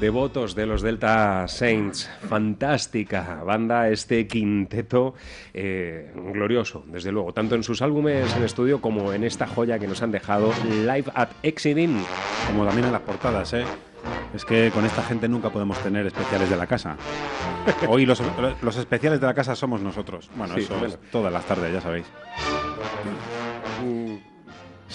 Devotos de los Delta Saints, fantástica banda, este quinteto eh, glorioso, desde luego, tanto en sus álbumes en estudio como en esta joya que nos han dejado Live at Exiting. Como también en las portadas, ¿eh? Es que con esta gente nunca podemos tener especiales de la casa. Hoy los, los especiales de la casa somos nosotros. Bueno, Sí, eso bueno. es todas las tardes, ya sabéis.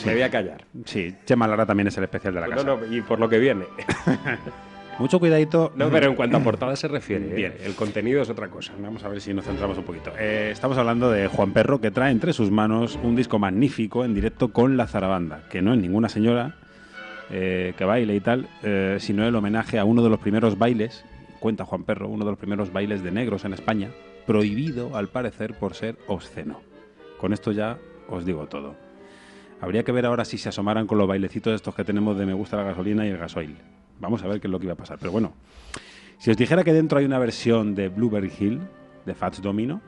Me voy a callar. Sí, Chema Lara también es el especial de la casa. no, y por lo que viene. Mucho cuidadito. No, pero en cuanto a portada se refiere, ¿eh? Bien. el contenido es otra cosa. Vamos a ver si nos centramos un poquito. Eh, estamos hablando de Juan Perro, que trae entre sus manos un disco magnífico en directo con la Zarabanda, que no es ninguna señora eh, que baile y tal, sino el homenaje a uno de los primeros bailes, cuenta Juan Perro, uno de los primeros bailes de negros en España, prohibido al parecer por ser obsceno. Con esto ya os digo todo. Habría que ver ahora si se asomaran con los bailecitos estos que tenemos de me gusta la gasolina y el gasoil. Vamos a ver qué es lo que iba a pasar. Pero bueno, si os dijera que dentro hay una versión de Blueberry Hill, de Fats Domino,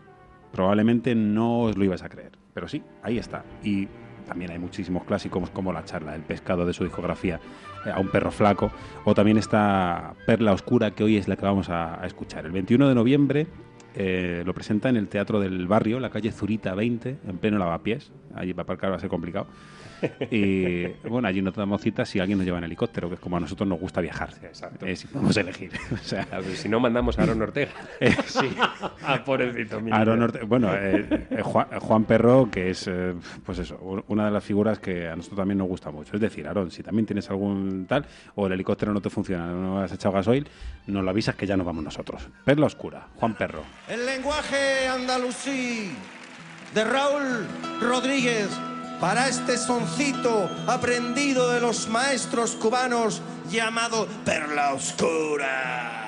probablemente no os lo ibas a creer. Pero sí, ahí está. Y también hay muchísimos clásicos como La charla del pescado de su discografía, eh, A un perro flaco, o también esta Perla Oscura que hoy es la que vamos a, a escuchar. El 21 de noviembre eh, lo presenta en el Teatro del Barrio, la calle Zurita 20, en pleno lavapiés. Allí para aparcar va a ser complicado. Y bueno, allí no tenemos citas si alguien nos lleva en helicóptero, que es como a nosotros nos gusta viajar. Eh, si podemos elegir. O sea, A ver, si no mandamos a Aaron Ortega. Eh, sí. ah, pobrecito mío. Aaron Orte- bueno, eh, eh, Juan, Juan Perro, que es, eh, pues eso, una de las figuras que a nosotros también nos gusta mucho. Es decir, Aaron, si también tienes algún tal, o el helicóptero no te funciona, no has echado gasoil, nos lo avisas que ya nos vamos nosotros. Perla Oscura, Juan Perro. El lenguaje andalusí de Raúl Rodríguez para este soncito aprendido de los maestros cubanos llamado Perla Oscura.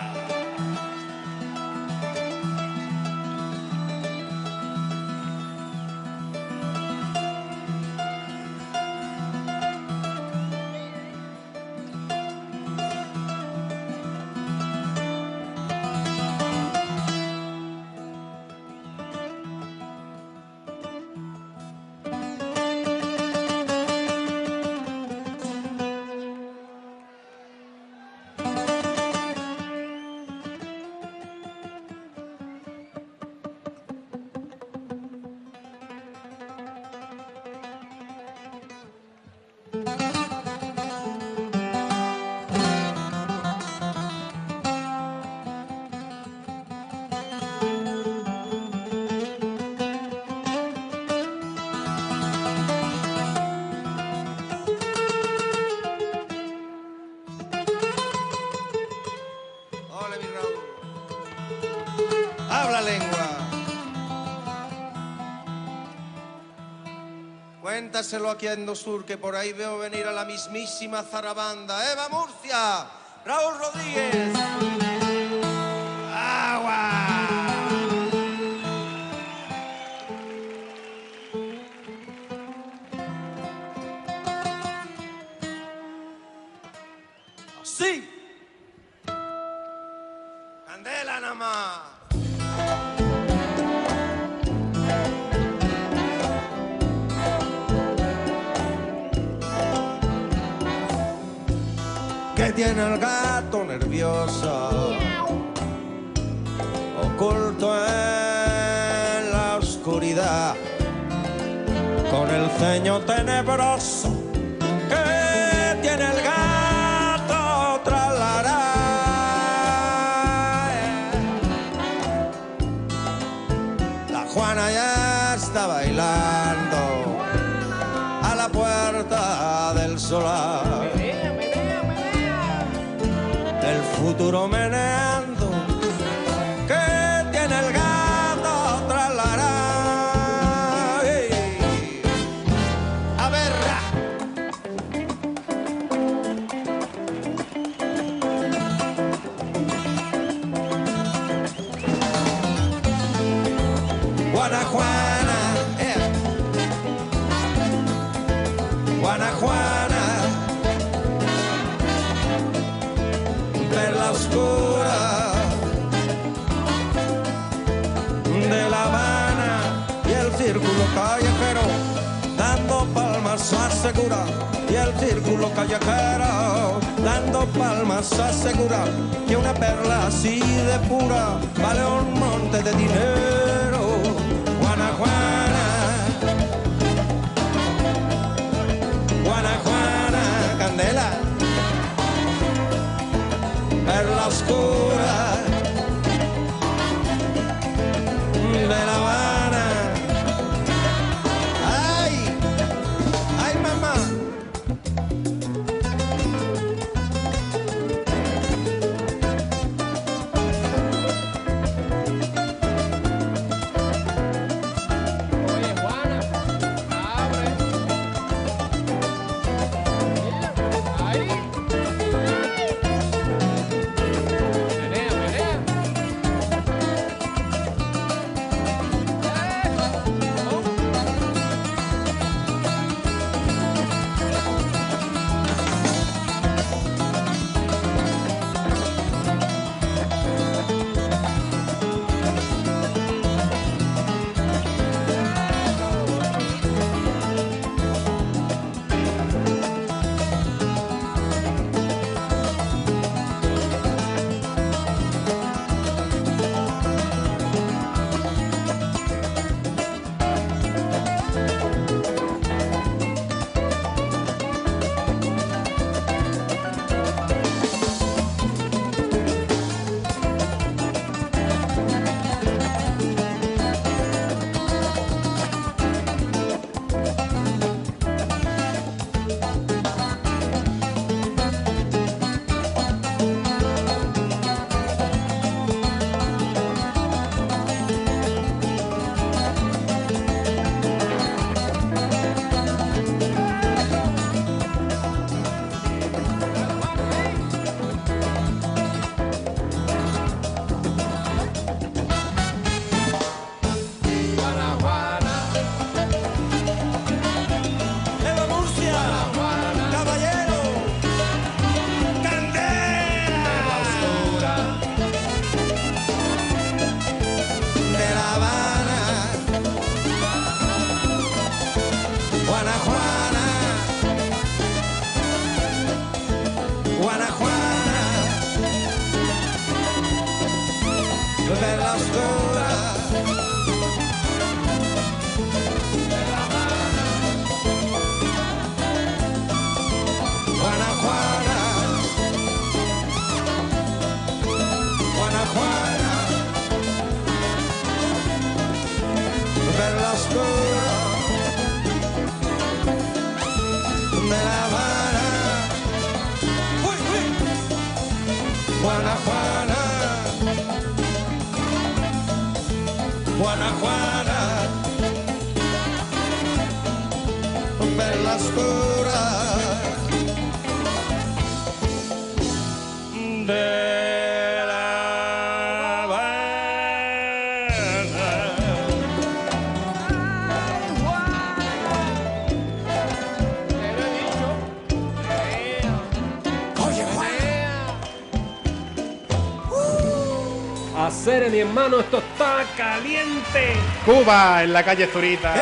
Aquí a Endosur, que por ahí veo venir a la mismísima Zarabanda. ¡Eva Murcia! ¡Raúl Rodríguez! Guanajuana, eh. Guanajuana, perla oscura. De La Habana. Y el círculo callejero dando palmas asegura y el círculo callejero dando palmas asegura que una perla así de pura vale un monte de dinero Guanajuana. Guanajuana Candela. Perla oscura Guanajuana, perla oscura. Hermano, esto está caliente. Cuba, en la calle Zurita.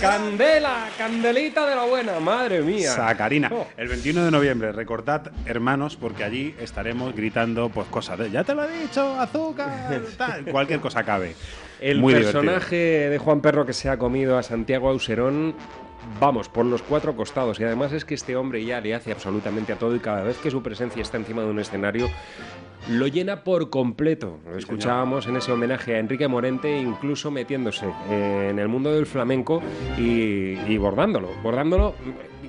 Candela, candelita de la buena, madre mía. Sacarina. Oh. El 21 de noviembre, recordad, hermanos, porque allí estaremos gritando pues cosas de ya te lo he dicho, azúcar, tal, cualquier cosa cabe. El Muy divertido. personaje de Juan Perro que se ha comido a Santiago Auserón, vamos, por los cuatro costados. Y además es que este hombre ya le hace absolutamente a todo y cada vez que su presencia está encima de un escenario, lo llena por completo. Lo escuchábamos en ese homenaje a Enrique Morente, incluso metiéndose en el mundo del flamenco y, y bordándolo. Bordándolo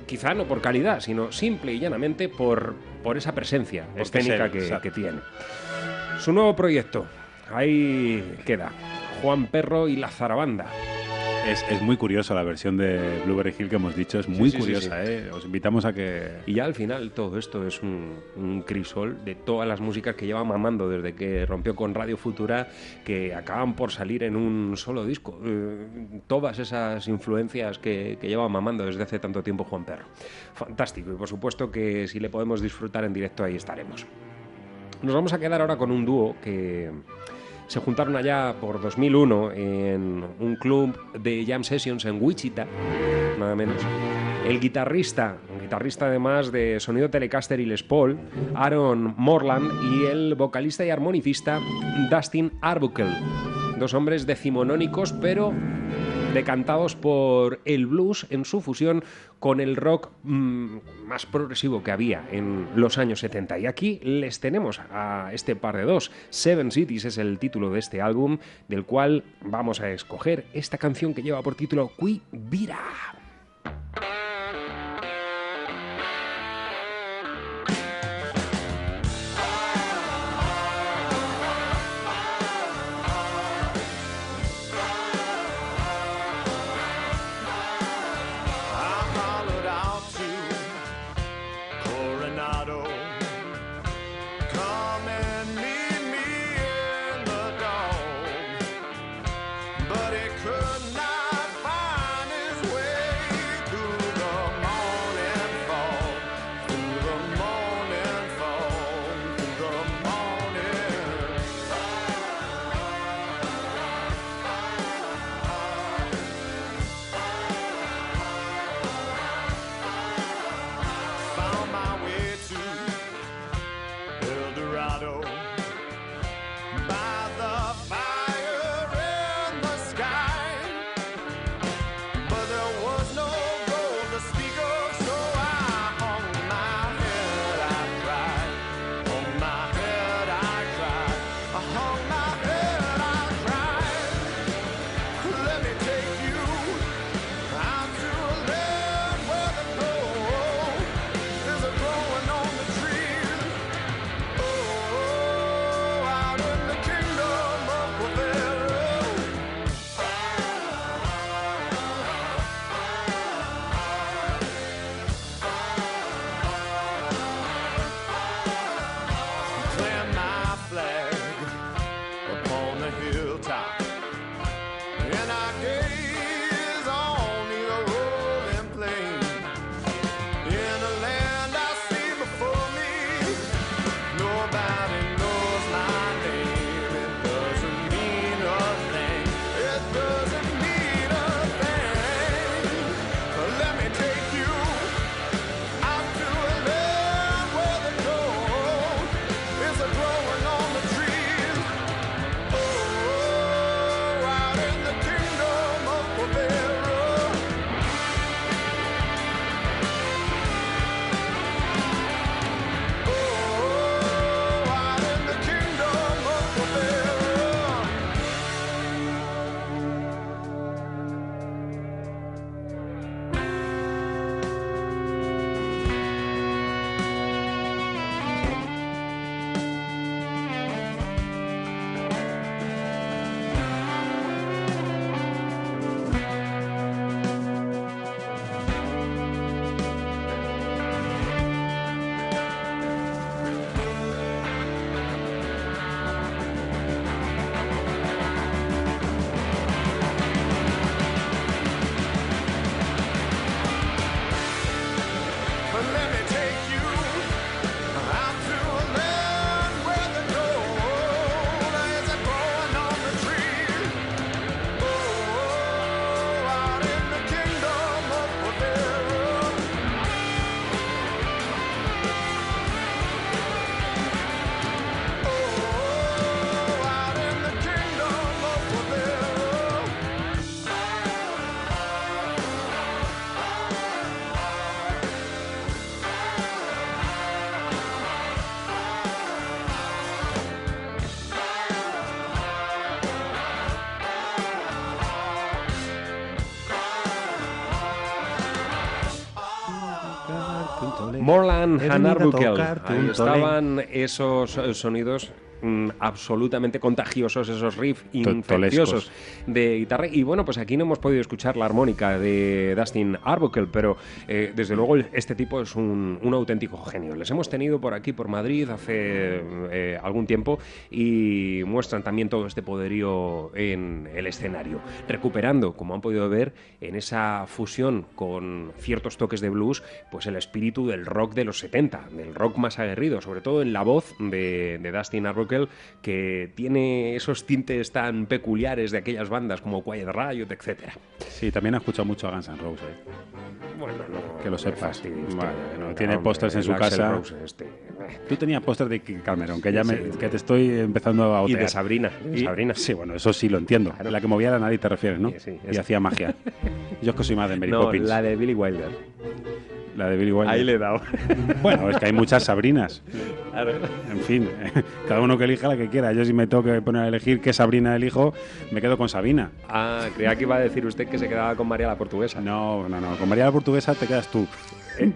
quizá no por calidad, sino simple y llanamente por, por esa presencia escénica que, que tiene. Su nuevo proyecto, ahí queda. Juan Perro y la Zarabanda. Es, es muy curiosa la versión de Blueberry Hill que hemos dicho, es muy sí, sí, curiosa, sí. ¿eh? Os invitamos a que... Y ya al final todo esto es un, un crisol de todas las músicas que lleva mamando desde que rompió con Radio Futura, que acaban por salir en un solo disco. Eh, todas esas influencias que, que lleva mamando desde hace tanto tiempo Juan Perro. Fantástico. Y por supuesto que si le podemos disfrutar en directo ahí estaremos. Nos vamos a quedar ahora con un dúo que se juntaron allá por 2001 en un club de jam sessions en Wichita, nada menos. El guitarrista, un guitarrista además de sonido Telecaster y Les Paul, Aaron Morland, y el vocalista y armonicista Dustin Arbuckle. Dos hombres decimonónicos, pero decantados por el blues en su fusión con el rock mm, más progresivo que había en los años 70. Y aquí les tenemos a este par de dos. Seven Cities es el título de este álbum, del cual vamos a escoger esta canción que lleva por título Qui Vira. Morland He and Arbuckle. Ahí estaban esos sonidos mm, absolutamente contagiosos, esos riffs infecciosos de guitarra. Y bueno, pues aquí no hemos podido escuchar la armónica de Dustin Arbuckle, pero eh, desde luego este tipo es un, un auténtico genio. Les hemos tenido por aquí, por Madrid, hace eh, algún tiempo y muestran también todo este poderío en el escenario, recuperando, como han podido ver, en esa fusión con ciertos toques de blues, pues el espíritu del rock de los 70, del rock más aguerrido, sobre todo en la voz de, de Dustin Arbuckle, que tiene esos tintes tan peculiares de aquellas bandas como Quiet Riot, etcétera. Sí, también ha escuchado mucho a Guns N' Roses. ¿eh? Bueno, no, que lo sepas. fastidies, Vale, no, tiene pósters en su casa. Este. Tú tenías póster de King Cameron, que ya me, Sí. que te estoy empezando a Y de otear. Sabrina, Y- Sabrina. Sí, bueno, eso sí lo entiendo. La que movía la nariz te refieres, ¿no? Sí, y hacía magia. Yo es que soy más de Mary No, Poppins. la de Billy Wilder. La de Billy Wilder. Ahí le he dado. Bueno, es que hay muchas Sabrinas. Claro. En fin, cada uno que elija la que quiera. Yo si me tengo que poner a elegir qué Sabrina elijo, me quedo con Sabina. Ah, creía que iba a decir usted que se quedaba con María la Portuguesa. No, no, no. Con María la Portuguesa te quedas tú.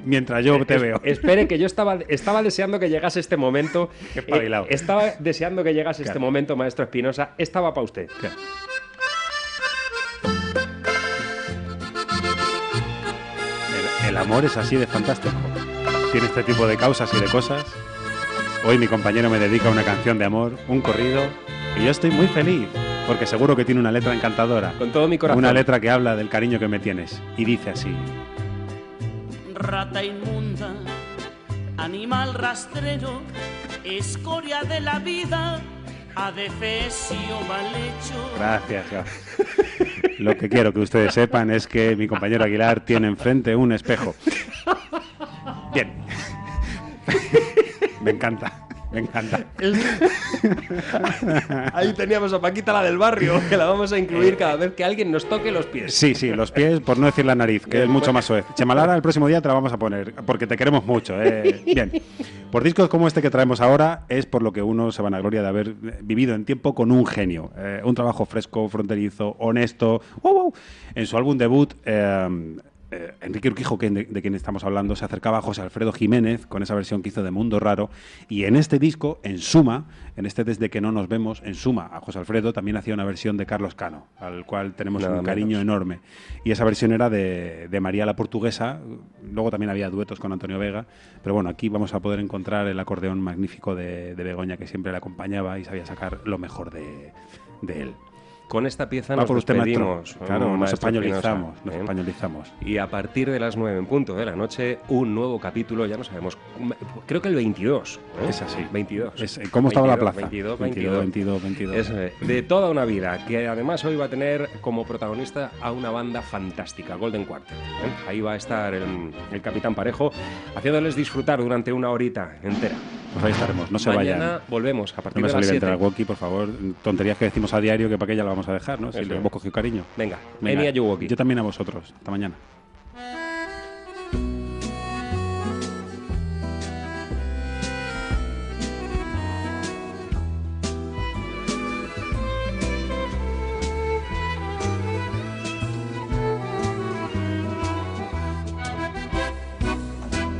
Mientras yo te Es- veo. Espere, que yo estaba, estaba deseando que llegase este momento. Qué espabilado. Eh, estaba deseando que llegase este momento, maestro Espinosa. Estaba para usted. El amor es así de fantástico. Tiene este tipo de causas y de cosas. Hoy mi compañero me dedica una canción de amor, un corrido, y yo estoy muy feliz, porque seguro que tiene una letra encantadora. Con todo mi corazón. Una letra que habla del cariño que me tienes. Y dice así. rata inmunda, animal rastrero, escoria de la vida, gracias. Lo que quiero que ustedes sepan es que mi compañero Aguilar tiene enfrente un espejo. Bien. Me encanta. Me encanta. Ahí teníamos a Paquita, la del barrio, que la vamos a incluir cada vez que alguien nos toque los pies. Sí, sí, los pies, por no decir la nariz, que es mucho más suave. Chemalara, el próximo día te la vamos a poner, porque te queremos mucho. ¿eh? Bien. Por discos como este que traemos ahora, es por lo que uno se vanagloria de haber vivido en tiempo con un genio. Eh, un trabajo fresco, fronterizo, honesto. ¡Wow, wow! En su álbum debut. eh, eh, Enrique Urquijo, que- de, de quien estamos hablando, se acercaba a José Alfredo Jiménez con esa versión que hizo de Mundo Raro. Y en este disco, en suma, en este Desde que no nos vemos, en suma, a José Alfredo también hacía una versión de Carlos Cano, al cual tenemos Nada un cariño menos. enorme. Y esa versión era de, de María la Portuguesa. Luego también había duetos con Antonio Vega. Pero bueno, aquí vamos a poder encontrar el acordeón magnífico de, de Begoña, que siempre le acompañaba y sabía sacar lo mejor de, de él. Con esta pieza Va nos por despedimos. Claro, nos españolizamos, Espinosa, nos ¿eh? españolizamos. Y a partir de las 9 en punto de la noche, un nuevo capítulo, ya no sabemos, creo que el 22. ¿eh? Es así. 22. Es, eh, ¿cómo estaba la 22, plaza? 22, 22, 22. 22, 22. Es eh, de toda una vida, que además hoy va a tener como protagonista a una banda fantástica, Golden Quartet. ¿eh? Ahí va a estar el, el Capitán Parejo, haciéndoles disfrutar durante una horita entera. Pues ahí estaremos, no se Mañana vayan. volvemos a No partir me de las salí de 7. el walkie, por favor. Tonterías que decimos a diario que para qué ya la vamos a dejar, ¿no? Si Eso le hemos cogido cariño. Venga, Eni a you, walkie. Yo también a vosotros. Hasta mañana.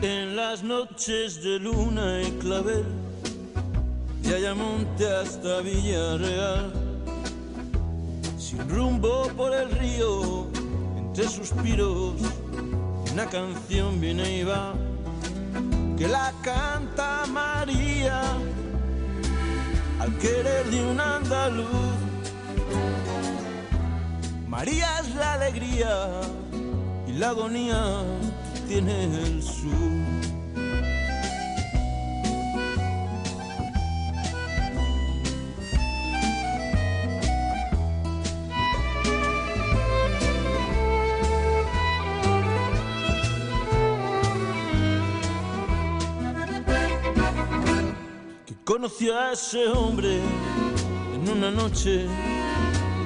En las noches de luna y clavel, de Ayamonte hasta Villarreal, rumbo por el río, entre suspiros, una canción viene y va, que la canta María, al querer de un andaluz. María es la alegría y la agonía tiene el sur. Que conoció a ese hombre en una noche,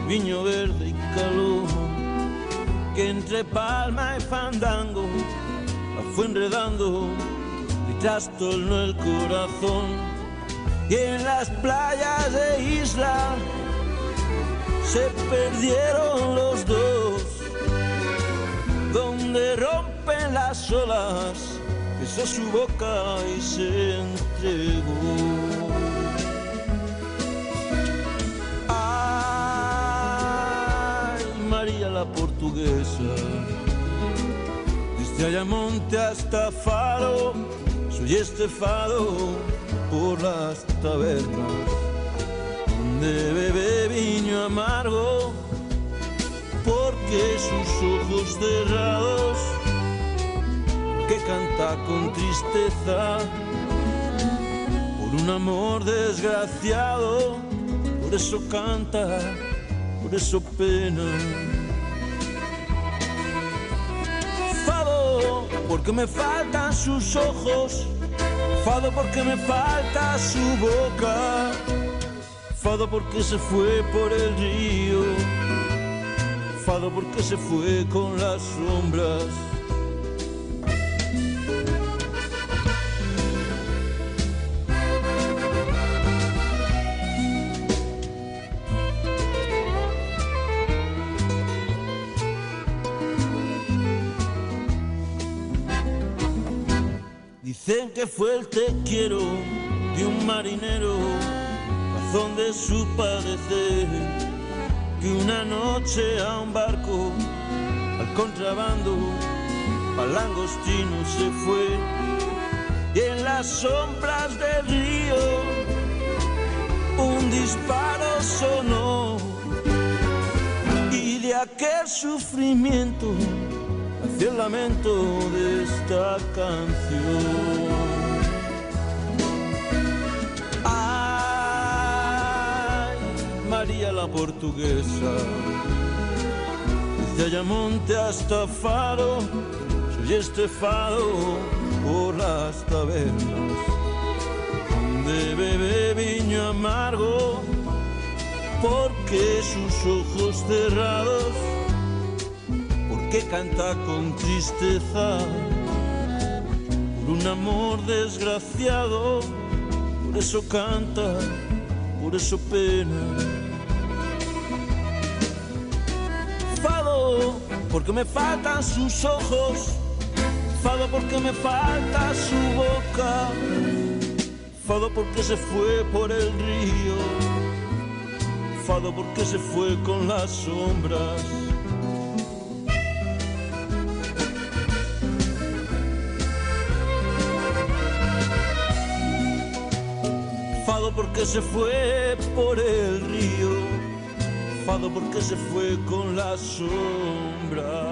viño verde y calor que entre palma y fandango la fue enredando y trastornó el corazón. Y en las playas de isla se perdieron los dos, donde rompen las olas besó su boca y se entregó. Portuguesa, desde Ayamonte hasta Faro, soy estefado por las tabernas, donde bebe viño amargo, porque sus ojos cerrados, que canta con tristeza, por un amor desgraciado, por eso canta, por eso pena. Porque me faltan sus ojos, fado porque me falta su boca, fado porque se fue por el río, fado porque se fue con las sombras. Que fue el te quiero de un marinero, razón de su padecer, que una noche a un barco, al contrabando, al langostino se fue, y en las sombras del río un disparo sonó, y de aquel sufrimiento el lamento de esta canción. María la portuguesa, desde Ayamonte hasta Faro, soy estefado por las tabernas, donde bebe viño amargo, porque sus ojos cerrados que canta con tristeza. Por un amor desgraciado, por eso canta, por eso pena. Porque me faltan sus ojos, fado porque me falta su boca, fado porque se fue por el río, fado porque se fue con las sombras. Fado porque se fue por el río, porque se fue con la sombra.